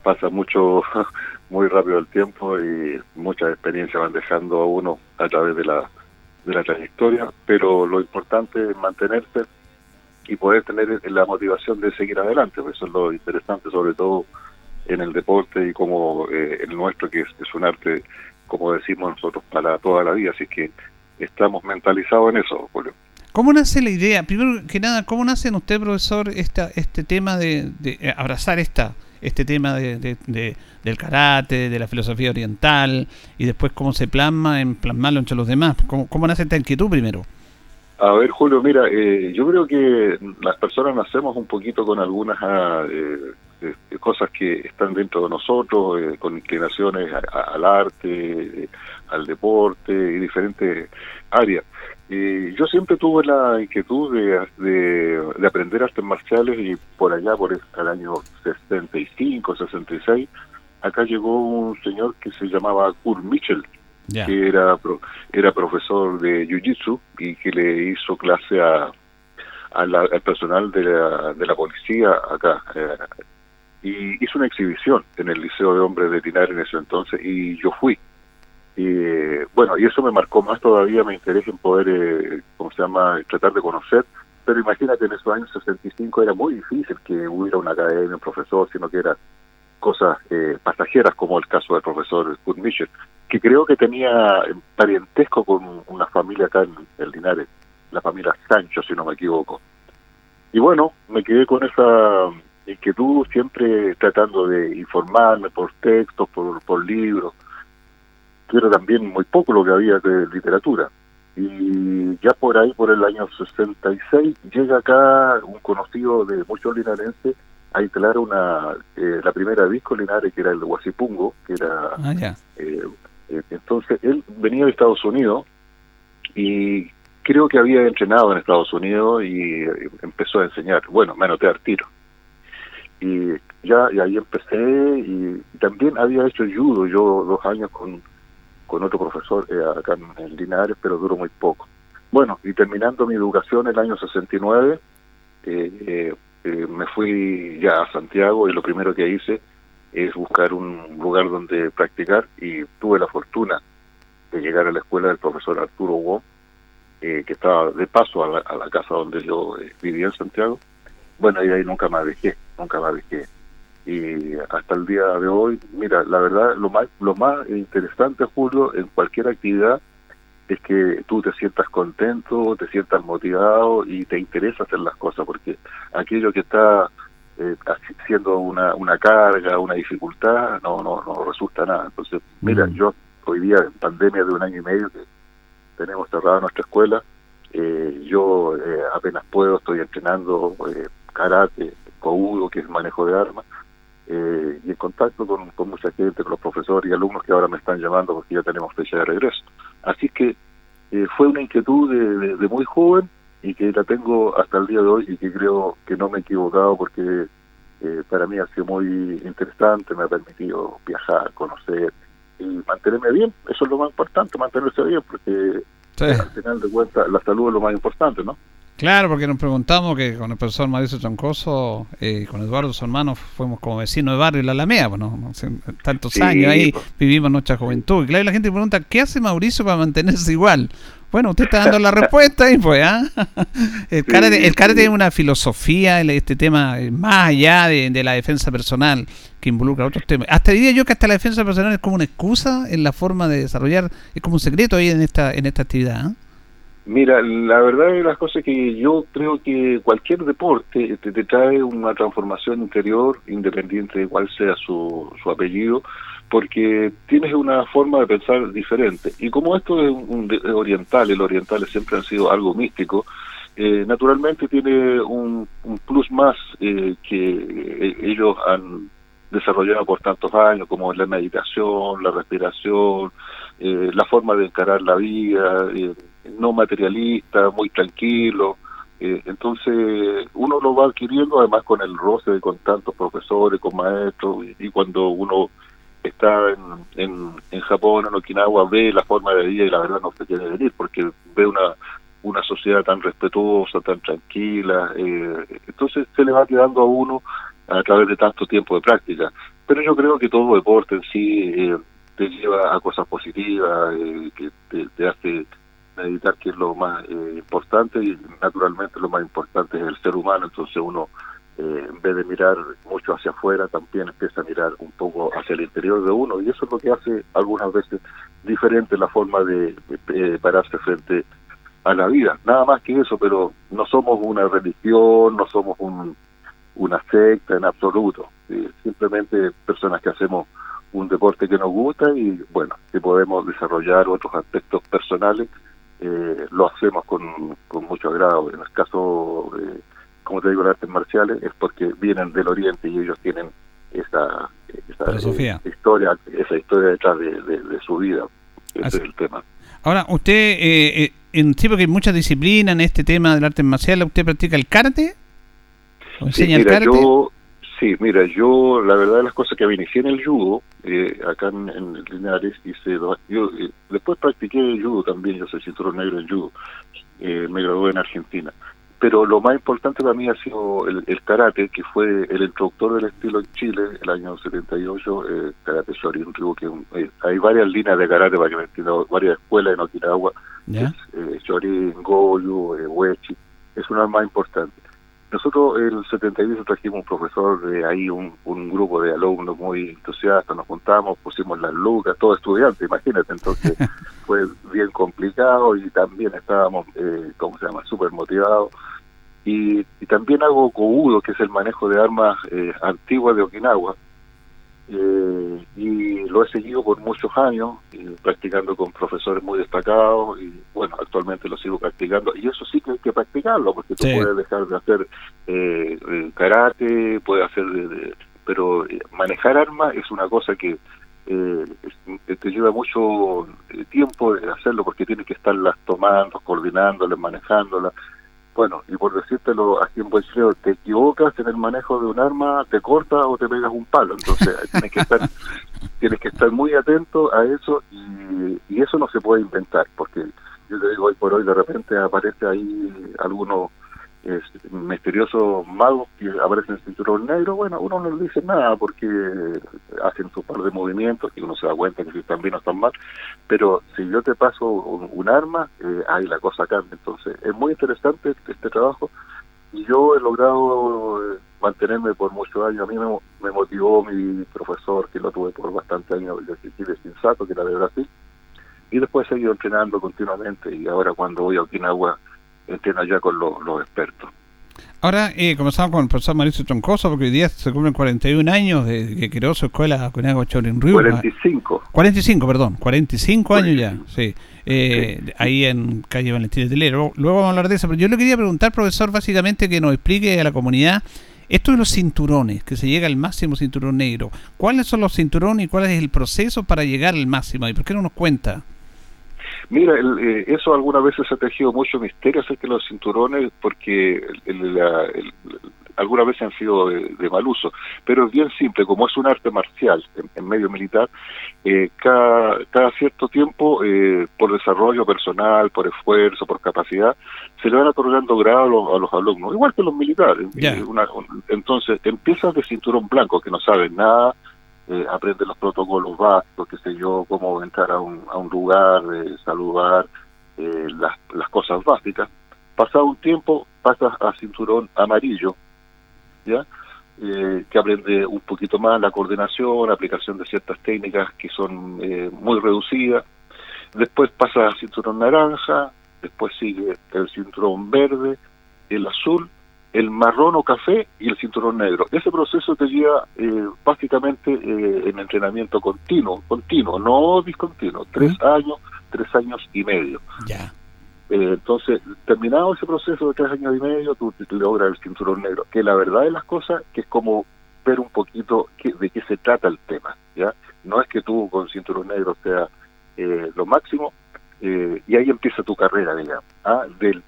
pasa mucho, muy rápido el tiempo y muchas experiencias van dejando a uno a través de la, de la trayectoria, pero lo importante es mantenerse y poder tener la motivación de seguir adelante, pues eso es lo interesante sobre todo en el deporte y como eh, el nuestro que es, un arte, como decimos nosotros, para toda la vida, así que estamos mentalizados en eso, Julio. ¿Cómo nace la idea? Primero que nada, ¿cómo nace en usted, profesor, esta, este tema de, de eh, abrazar esta este tema de- del karate, de la filosofía oriental, y después cómo se plasma en plasmarlo entre los demás? ¿Cómo, cómo nace esta inquietud primero? A ver, Julio, mira, eh, yo creo que las personas nacemos un poquito con algunas ah, eh, eh, cosas que están dentro de nosotros, eh, con inclinaciones a- al arte, eh, al deporte y diferentes áreas. Y yo siempre tuve la inquietud de aprender artes marciales y por allá, por el, el año 65, 66, acá llegó un señor que se llamaba Kurt Mitchell, Que era era profesor de Jiu-Jitsu y que le hizo clase a, al personal de la, de la policía acá. eh, y hizo una exhibición en el Liceo de Hombres de Linares en ese entonces y yo fui. Y bueno, y eso me marcó más todavía, me interesa en poder, eh, ¿cómo se llama?, tratar de conocer. Pero imagínate, en esos años 65 era muy difícil que hubiera una academia, un profesor, sino que eran cosas eh, pasajeras, como el caso del profesor Kurt Mitchell, que creo que tenía parentesco con una familia acá en, en Linares, la familia Sancho, si no me equivoco. Y bueno, me quedé con esa inquietud, siempre tratando de informarme por textos, por, por libros, que era también muy poco lo que había de literatura. Y ya por ahí, por el año 66, llega acá un conocido de muchos linarenses a instalar una, eh, la primera disco Linares, que era el de Huasipungo, que era Ah, ya. eh, entonces él venía de Estados Unidos y creo que había entrenado en Estados Unidos y eh, empezó a enseñar. Bueno, me anoté al tiro. Y ya y ahí empecé y también había hecho judo yo dos años con, con otro profesor eh, acá en, en Linares, pero duró muy poco. Bueno, y terminando mi educación el año 69, eh, eh, eh, me fui ya a Santiago y lo primero que hice es buscar un lugar donde practicar y tuve la fortuna de llegar a la escuela del profesor Arturo Wong, eh, que estaba de paso a la, casa donde yo eh, vivía en Santiago. Bueno, y ahí nunca me dejé, nunca me dejé. Y hasta el día de hoy, mira, la verdad, lo más, lo más interesante, Julio, en cualquier actividad es que tú te sientas contento, te sientas motivado y te interesa hacer las cosas, porque aquello que está eh, siendo una, una carga, una dificultad, no, no, no resulta nada. Entonces, mira, yo hoy día en pandemia de un año y medio que tenemos cerrada nuestra escuela, eh, yo eh, apenas puedo, estoy entrenando eh, karate, kobudo, que es manejo de armas, eh, y en contacto con, con mucha gente, con los profesores y alumnos que ahora me están llamando porque ya tenemos fecha de regreso. Así que eh, fue una inquietud de, de- de muy joven y que la tengo hasta el día de hoy y que creo que no me he equivocado porque eh, para mí ha sido muy interesante, me ha permitido viajar, conocer y mantenerme bien. Eso es lo más importante, mantenerse bien, porque Sí. al final de cuentas la salud es lo más importante, ¿no? Claro, porque nos preguntamos que con el profesor Mauricio Troncoso, eh, con Eduardo, su hermano, fuimos como vecinos de barrio en la Alameda, pues, ¿no? No sé, tantos Sí, años ahí pues. vivimos nuestra juventud. Y claro, la gente pregunta, ¿qué hace Mauricio para mantenerse igual? Bueno, usted está dando la respuesta ahí, pues, ¿ah? El karate, el karate sí. es una filosofía, el- este tema, eh, más allá de, de la defensa personal, que involucra otros temas. Hasta diría yo que hasta la defensa personal es como una excusa en la forma de desarrollar, es como un secreto ahí en esta, en esta actividad, ¿ah? Mira, la verdad de las cosas es que yo creo que cualquier deporte te, trae una transformación interior, independiente de cuál sea su, su apellido, porque tienes una forma de pensar diferente. Y como esto es, un, es oriental, el oriental siempre han sido algo místico, eh, naturalmente tiene un, plus más eh, que eh, ellos han desarrollado por tantos años, como la meditación, la respiración, eh, la forma de encarar la vida, eh, no materialista, muy tranquilo. Eh, entonces uno lo va adquiriendo además con el roce con tantos profesores, con maestros, y, cuando uno está en, en, en Japón, en Okinawa, ve la forma de vida y la verdad no se quiere venir porque ve una una sociedad tan respetuosa, tan tranquila, eh, entonces se le va quedando a uno a través de tanto tiempo de práctica. pero yo creo que todo deporte en sí eh, te lleva a cosas positivas, eh, que te hace meditar que es lo más eh, importante y naturalmente lo más importante es el ser humano, entonces uno eh, en vez de mirar mucho hacia afuera también empieza a mirar un poco hacia el interior de uno. Y eso es lo que hace algunas veces diferente la forma de, eh, pararse frente a la vida, nada más que eso, pero no somos una religión, no somos un, una secta en absoluto, simplemente personas que hacemos un deporte que nos gusta y bueno, que podemos desarrollar otros aspectos personales eh, lo hacemos con, con, mucho agrado. En el caso, eh, como te digo, las artes marciales es porque vienen del Oriente y ellos tienen esa, esa eh, historia, esa historia detrás de, de, de su vida. Ese Así. es el tema. Ahora, usted, eh, eh, en sí, porque hay mucha disciplina en este tema del arte marcial, ¿usted practica el karate? ¿O enseña sí, mira, el karate? Yo, sí, mira, yo la verdad de las cosas que me inicié en el judo, eh, acá en, en, Linares, hice dos, yo eh, después practiqué el judo también, yo soy cinturón negro en judo, eh, me gradué en Argentina. Pero lo más importante para mí ha sido el, el karate, que fue el introductor del estilo en Chile, el año 78, eh, karate shorin ryu, que un, hay varias líneas de karate para que me entienda, varias escuelas en Okinawa, ¿Ya? Es, shorin, goju, wechi, es una más importante. Nosotros el 72 trajimos un profesor de ahí, un, un grupo de alumnos muy entusiastas, nos juntamos, pusimos las lucas, todo estudiante, imagínate, entonces fue bien complicado y también estábamos, eh, ¿cómo se llama?, súper motivados. Y, y, también hago Kobudo, que es el manejo de armas eh, antiguas de Okinawa, eh, y lo he seguido por muchos años, eh, practicando con profesores muy destacados y bueno, actualmente lo sigo practicando y eso sí que hay que practicarlo porque tú sí. puedes dejar de hacer eh, karate, puedes hacer pero eh, manejar armas es una cosa que eh, te lleva mucho eh, tiempo de hacerlo porque tienes que estarlas tomando, coordinándolas, manejándolas bueno, y por decírtelo aquí en buen chileno, te equivocas en el manejo de un arma, te corta o te pegas un palo. Entonces tienes que estar tienes que estar muy atento a eso y, y eso no se puede inventar, porque yo te digo, hoy por hoy de repente aparece ahí algunos eh, misteriosos magos que aparecen en cinturón negro, bueno, uno no le dice nada porque hacen su par de movimientos y uno se da cuenta que si están bien o están mal, pero si yo te paso un, arma, eh, ahí la cosa cambia. Entonces, es muy interesante este, este trabajo yo he logrado eh, mantenerme por muchos años. A mí me, motivó mi profesor, que lo tuve por bastante años, de Sinsato, que era de Brasil, y después he seguido entrenando continuamente y ahora cuando voy a Okinawa entreno ya con lo, los expertos. Ahora eh, comenzamos con el profesor Mauricio Troncoso, porque hoy día se cumplen 41 años de que creó su escuela Conejo Chorin Ryu. 45. 45, perdón, 45 años ya, sí. Eh, sí. Ahí en calle Valentín de Telero. Luego vamos a hablar de eso, pero yo le quería preguntar, profesor, básicamente que nos explique a la comunidad esto de los cinturones, que se llega al máximo cinturón negro. ¿Cuáles son los cinturones y cuál es el proceso para llegar al máximo? ¿Y por qué no nos cuenta? Mira, el, eh, eso algunas veces se ha tejido mucho misterio acerca de los cinturones porque el, la, el, algunas veces han sido de, de, mal uso, pero es bien simple, como es un arte marcial en, en medio militar, eh, cada, cada cierto tiempo, eh, por desarrollo personal, por esfuerzo, por capacidad, se le van otorgando grados a los, a los alumnos, igual que los militares. Yeah. Una, un, entonces, empiezas de cinturón blanco, que no saben nada, eh, aprende los protocolos básicos, qué sé yo, cómo entrar a un, a un lugar, eh, saludar, eh, las, las cosas básicas. Pasado un tiempo, pasas a cinturón amarillo, ¿ya? Eh, que aprende un poquito más la coordinación, aplicación de ciertas técnicas que son eh, muy reducidas. Después pasa a cinturón naranja, después sigue el cinturón verde, el azul el marrón o café y el cinturón negro. Ese proceso te lleva eh, básicamente eh, en entrenamiento continuo, continuo, no discontinuo, tres años, tres años y medio. Ya. Eh, entonces, terminado ese proceso de tres años y medio, tú logras el cinturón negro, que la verdad de las cosas, que es como ver un poquito que, de qué se trata el tema, ¿ya? No es que tú con cinturón negro sea eh, lo máximo, eh, y ahí empieza tu carrera, digamos, ¿ah? del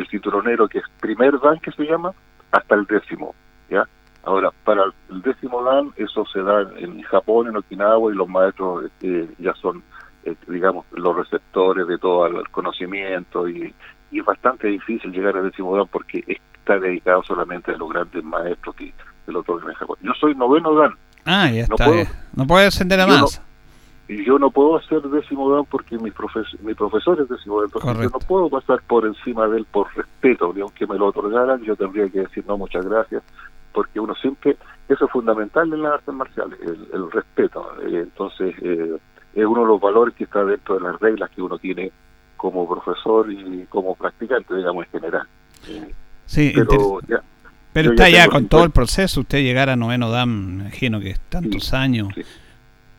el cinturonero que es primer dan que se llama hasta el décimo ya ahora para el décimo dan eso se da en Japón en Okinawa y los maestros eh, ya son eh, digamos los receptores de todo el conocimiento y, y, es bastante difícil llegar al décimo dan porque está dedicado solamente a los grandes maestros que, que lo otorgan en Japón yo soy noveno dan Ah, ya No está. puedo- eh. No puede ascender a no- más. Y yo no puedo hacer décimo dan porque mi, profes- mi profesor es décimo dan, entonces yo no puedo pasar por encima de él por respeto, ni aunque me lo otorgaran, yo tendría que decir no, muchas gracias, porque uno siempre, eso es fundamental en las artes marciales, el, el respeto. Eh, entonces, eh, es uno de los valores que está dentro de las reglas que uno tiene como profesor y como practicante, digamos, en general. Eh, Sí, pero inter- ya, Pero está ya con todo el 50. proceso. Usted llegar a noveno DAM, imagino que es tantos años.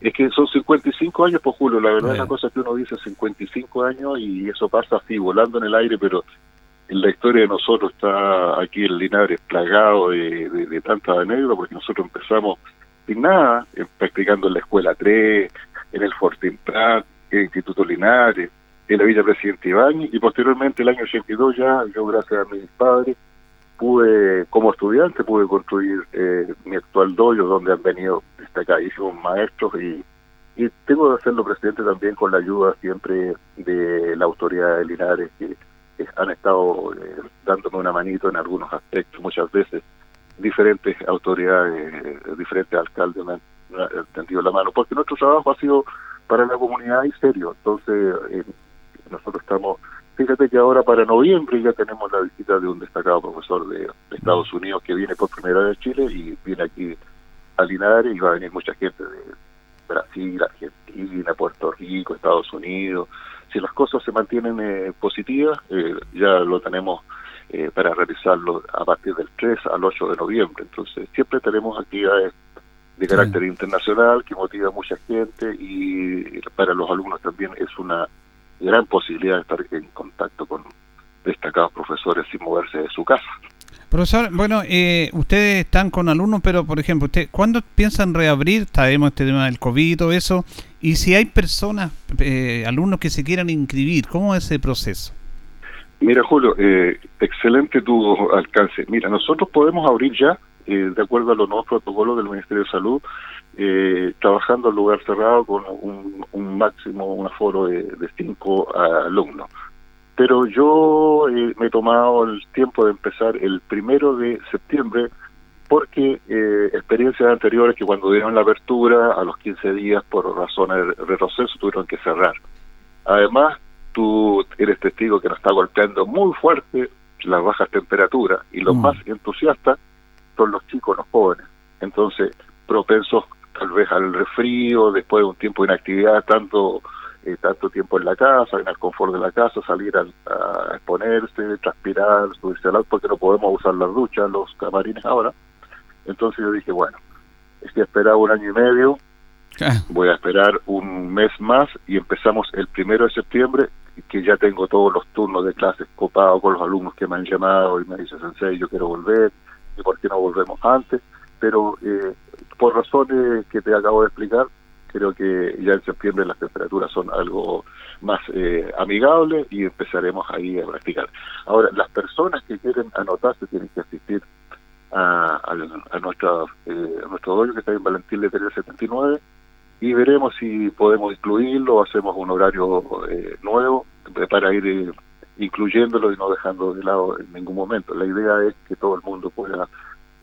Es que son 55 años por Julio, la verdad es una cosa que uno dice 55 años y eso pasa así, volando en el aire, pero en la historia de nosotros está aquí el Linares plagado de, de, de tanta anécdota, porque nosotros empezamos sin nada, eh, practicando en la Escuela 3, en el Fortin Prat, en el Instituto Linares, en la Villa Presidente Ibáñez, y posteriormente el año 82 ya, yo gracias a mis padres, pude, como estudiante, pude construir eh, mi actual dojo, donde han venido destacadísimos maestros y, y tengo que hacerlo presidente también con la ayuda siempre de la autoridad de Linares, que, que han estado eh, dándome una manito en algunos aspectos, muchas veces. Diferentes autoridades, eh, diferentes alcaldes me han, me han tendido la mano, porque nuestro trabajo ha sido para la comunidad y serio, entonces eh, nosotros estamos Fíjate que ahora para noviembre ya tenemos la visita de un destacado profesor de, de Estados Unidos que viene por primera vez a Chile y viene aquí a Linares y va a venir mucha gente de Brasil, Argentina, Puerto Rico, Estados Unidos. Si las cosas se mantienen eh, positivas, eh, ya lo tenemos eh, para realizarlo a partir del 3 al 8 de noviembre. Entonces siempre tenemos actividades de carácter internacional que motiva a mucha gente y para los alumnos también es una gran posibilidad de estar en contacto con destacados profesores sin moverse de su casa. Profesor, bueno, eh, ustedes están con alumnos, pero por ejemplo, usted, ¿cuándo piensan reabrir? Sabemos este tema del COVID y todo eso. Y si hay personas, eh, alumnos que se quieran inscribir, ¿cómo es ese proceso? Mira, Julio, eh, excelente tu alcance. Mira, nosotros podemos abrir ya, eh, de acuerdo a los nuevos protocolos del Ministerio de Salud, eh, trabajando en lugar cerrado con un, un máximo, un aforo de, de cinco alumnos. Pero yo eh, me he tomado el tiempo de empezar el primero de septiembre porque eh, experiencias anteriores que cuando dieron la apertura a los 15 días por razones de retroceso tuvieron que cerrar. Además, tú eres testigo que nos está golpeando muy fuerte las bajas temperaturas y los más entusiastas son los chicos, los jóvenes. Entonces, propensos tal vez al resfrío, después de un tiempo de inactividad, tanto eh, tanto tiempo en la casa, en el confort de la casa, salir a, a exponerse, transpirar, subirse al auto, porque no podemos usar las duchas, los camarines ahora. Entonces yo dije, bueno, es que esperaba un año y medio, voy a esperar un mes más y empezamos el primero de septiembre, que ya tengo todos los turnos de clases copados con los alumnos que me han llamado y me dicen, Sensei, yo quiero volver, y por qué no volvemos antes, pero eh, por razones que te acabo de explicar, creo que ya en septiembre las temperaturas son algo más eh, amigables y empezaremos ahí a practicar. Ahora, las personas que quieren anotarse tienen que asistir a, a, nuestra, eh, a nuestro dojo que está en Valentín Letelier 79 y veremos si podemos incluirlo o hacemos un horario eh, nuevo para ir eh, incluyéndolo y no dejando de lado en ningún momento. La idea es que todo el mundo pueda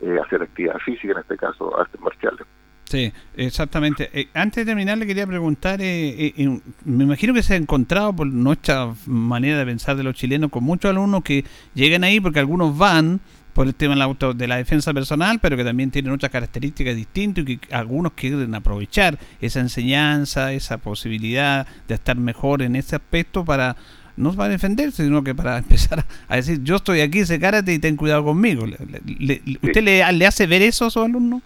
eh, hacer actividad física, en este caso artes marciales. Sí, exactamente. Eh, antes de terminar, le quería preguntar, eh, eh, me imagino que se ha encontrado por nuestra manera de pensar de los chilenos con muchos alumnos que llegan ahí porque algunos van por el tema de auto, de la defensa personal, pero que también tienen otras características distintas y que algunos quieren aprovechar esa enseñanza, esa posibilidad de estar mejor en ese aspecto para no para defenderse, sino que para empezar a decir, yo estoy aquí, ese karate y ten cuidado conmigo. Le, le, ¿Usted le, le hace ver eso a sus alumnos?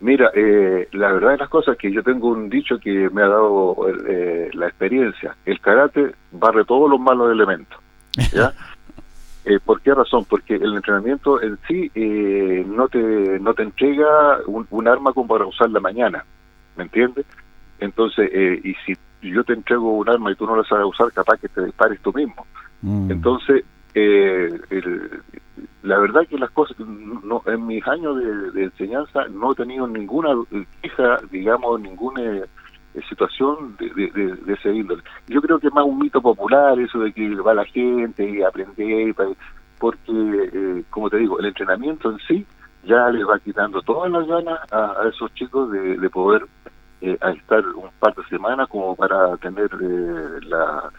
Mira, eh, la verdad de las cosas es que yo tengo un dicho que me ha dado eh, la experiencia. El karate barre todos los malos elementos. ¿ya? eh, ¿Por qué razón? Porque el entrenamiento en sí eh, no te no te entrega un, un, arma como para usarla mañana. ¿Me entiendes? Entonces, eh, y si yo te entrego un arma y tú no la sabes usar, capaz que te dispares tú mismo. Mm. Entonces, eh, el, la verdad que las cosas, no, en mis años de, de, enseñanza no he tenido ninguna queja, digamos, ninguna eh, situación de, de, de, ese índole. Yo creo que es más un mito popular eso de que va la gente y aprender, porque, eh, como te digo, el entrenamiento en sí ya les va quitando todas las ganas a, a esos chicos de, de poder eh, a estar un par de semanas como para tener eh, la,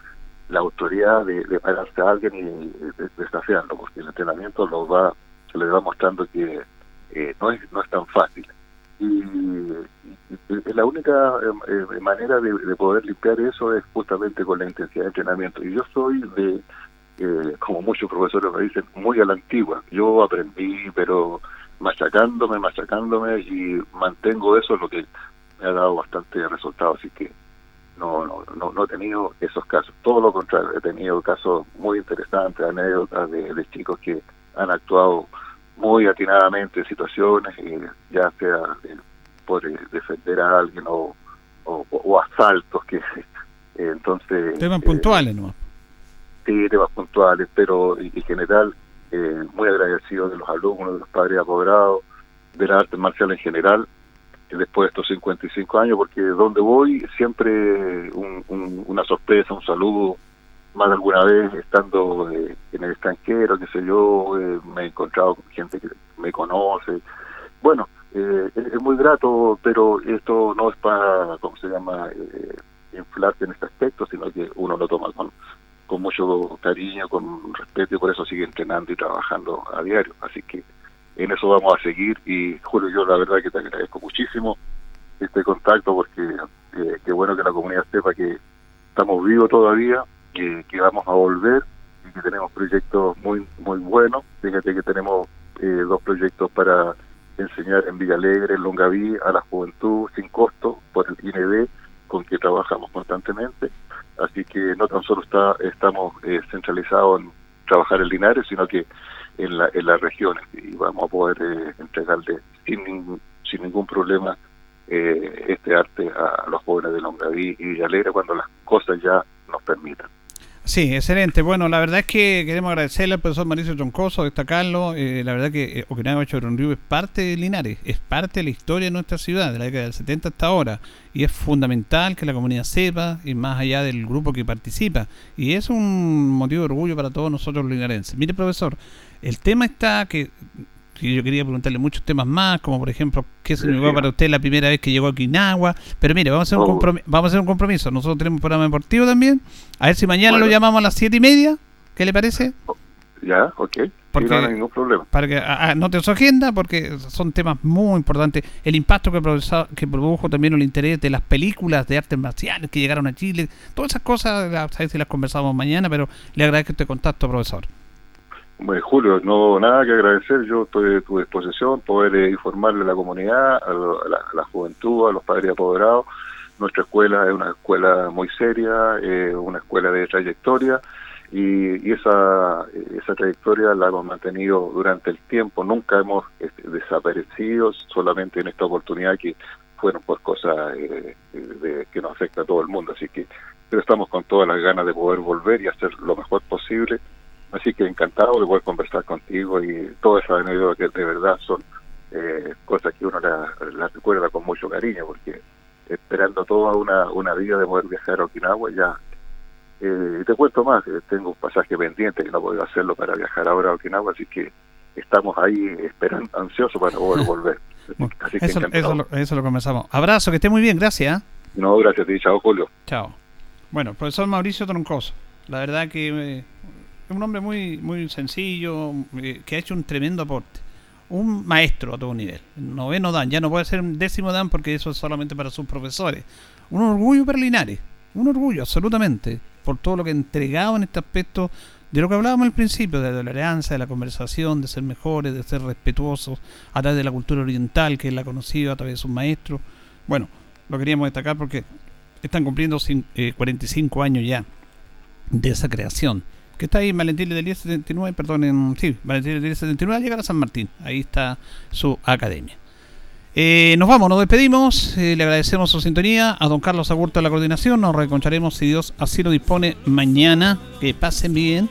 la autoridad de, de pararse a alguien y de- desafiarlo, porque el entrenamiento lo va, se les va mostrando que eh, no es no es tan fácil. Y, la única eh, eh, manera de, de poder limpiar eso es justamente con la intensidad de entrenamiento. Y yo soy de, eh, como muchos profesores me dicen, muy a la antigua. Yo aprendí, pero machacándome, machacándome y mantengo eso, lo que me ha dado bastante resultado. Así que no, no, no, no he tenido esos casos. Todo lo contrario, he tenido casos muy interesantes, anécdotas de, de chicos que han actuado muy atinadamente en situaciones, eh, ya sea eh, por eh, defender a alguien o, o, o asaltos, que eh, entonces... Temas puntuales nomás. sí, temas puntuales, pero en en general eh, muy agradecido de los alumnos, de los padres apoderados, de la arte marcial en general, después de estos 55 años, porque donde voy siempre un- un- una sorpresa, un saludo, más de alguna vez estando eh, en el extranjero, qué sé yo, eh, me he encontrado con gente que me conoce. Bueno, eh, es, muy grato, pero esto no es para, ¿cómo se llama?, eh, inflarte en este aspecto, sino que uno lo toma con, con mucho cariño, con respeto y por eso sigue entrenando y trabajando a diario. Así que en eso vamos a seguir y Julio, yo la verdad que te agradezco muchísimo este contacto porque eh, qué bueno que la comunidad sepa que estamos vivos todavía, que, vamos a volver y que tenemos proyectos muy muy buenos. Fíjate que tenemos eh, dos proyectos para enseñar en Villa Alegre, en Longaví, a la juventud sin costo por el IND con que trabajamos constantemente. Así que no tan solo está, estamos eh, centralizados en trabajar en Linares, sino que en, la, en las regiones y vamos a poder eh, entregarle sin, sin ningún problema eh, este arte a los jóvenes de Longaví y Villa Alegre cuando las cosas ya nos permitan. Sí, excelente. Bueno, la verdad es que queremos agradecerle al profesor Mauricio Troncoso, destacarlo. Eh, la verdad que eh, Okinawa Choronryu es parte de Linares, es parte de la historia de nuestra ciudad, de la década del 70 hasta ahora. Y es fundamental que la comunidad sepa, y más allá del grupo que participa. Y es un motivo de orgullo para todos nosotros los linarenses. Mire, profesor, el tema está que, que yo quería preguntarle muchos temas más, como por ejemplo, ¿qué significó para usted la primera vez que llegó a Okinawa? Pero mire, vamos a hacer un, Oh. compromi- vamos a hacer un compromiso. Nosotros tenemos un programa deportivo también. A ver si mañana Bueno. lo llamamos a las siete y media. ¿Qué le parece? ¿Ya? ¿Ok? Sí, Porque- no hay ningún problema. Para que anote su agenda, porque son temas muy importantes. El impacto que, produjo- que produjo también el interés de las películas de artes marciales que llegaron a Chile. Todas esas cosas, a ver si las conversamos mañana, pero le agradezco este contacto, profesor. Bueno, Julio, no nada que agradecer, yo estoy a tu disposición, poder eh, informarle a la comunidad, a, la, a la juventud, a los padres apoderados. Nuestra escuela es una escuela muy seria, eh, una escuela de trayectoria y, esa, esa trayectoria la hemos mantenido durante el tiempo, nunca hemos este, desaparecido, solamente en esta oportunidad que fueron por cosas eh, que nos afecta a todo el mundo, así que pero estamos con todas las ganas de poder volver y hacer lo mejor posible Así que encantado de poder conversar contigo y todas esas anécdotas que de verdad son eh, cosas que uno las la recuerda con mucho cariño, porque esperando toda una, una vida de poder viajar a Okinawa ya. Eh, te cuento más, eh, tengo un pasaje pendiente que no puedo hacerlo para viajar ahora a Okinawa, así que estamos ahí esperando, ansiosos para poder volver. Así que Eso, eso, lo, eso lo conversamos. Abrazo, que esté muy bien, gracias. ¿eh? No, gracias a ti, chao Julio. Chao. Bueno, profesor Mauricio Troncoso, la verdad que eh, un hombre muy, muy sencillo, eh, que ha hecho un tremendo aporte. Un maestro a todo nivel. Noveno Dan, ya no puede ser un décimo Dan porque eso es solamente para sus profesores. Un orgullo para Linares, un orgullo, absolutamente, por todo lo que ha entregado en este aspecto de lo que hablábamos al principio, de la tolerancia, de la conversación, de ser mejores, de ser respetuosos, a través de la cultura oriental, que él ha conocido a través de sus maestros. Bueno, lo queríamos destacar porque están cumpliendo cin- eh, 45 años ya de esa creación. Que está ahí en Valentín del 1079, perdón, sí, Valentín del 1079, al llegar a San Martín. Ahí está su academia. Eh, nos vamos, nos despedimos. eh, le agradecemos su sintonía a don Carlos Agurto de la coordinación. Nos reencontraremos, si Dios así lo dispone, mañana. Que pasen bien.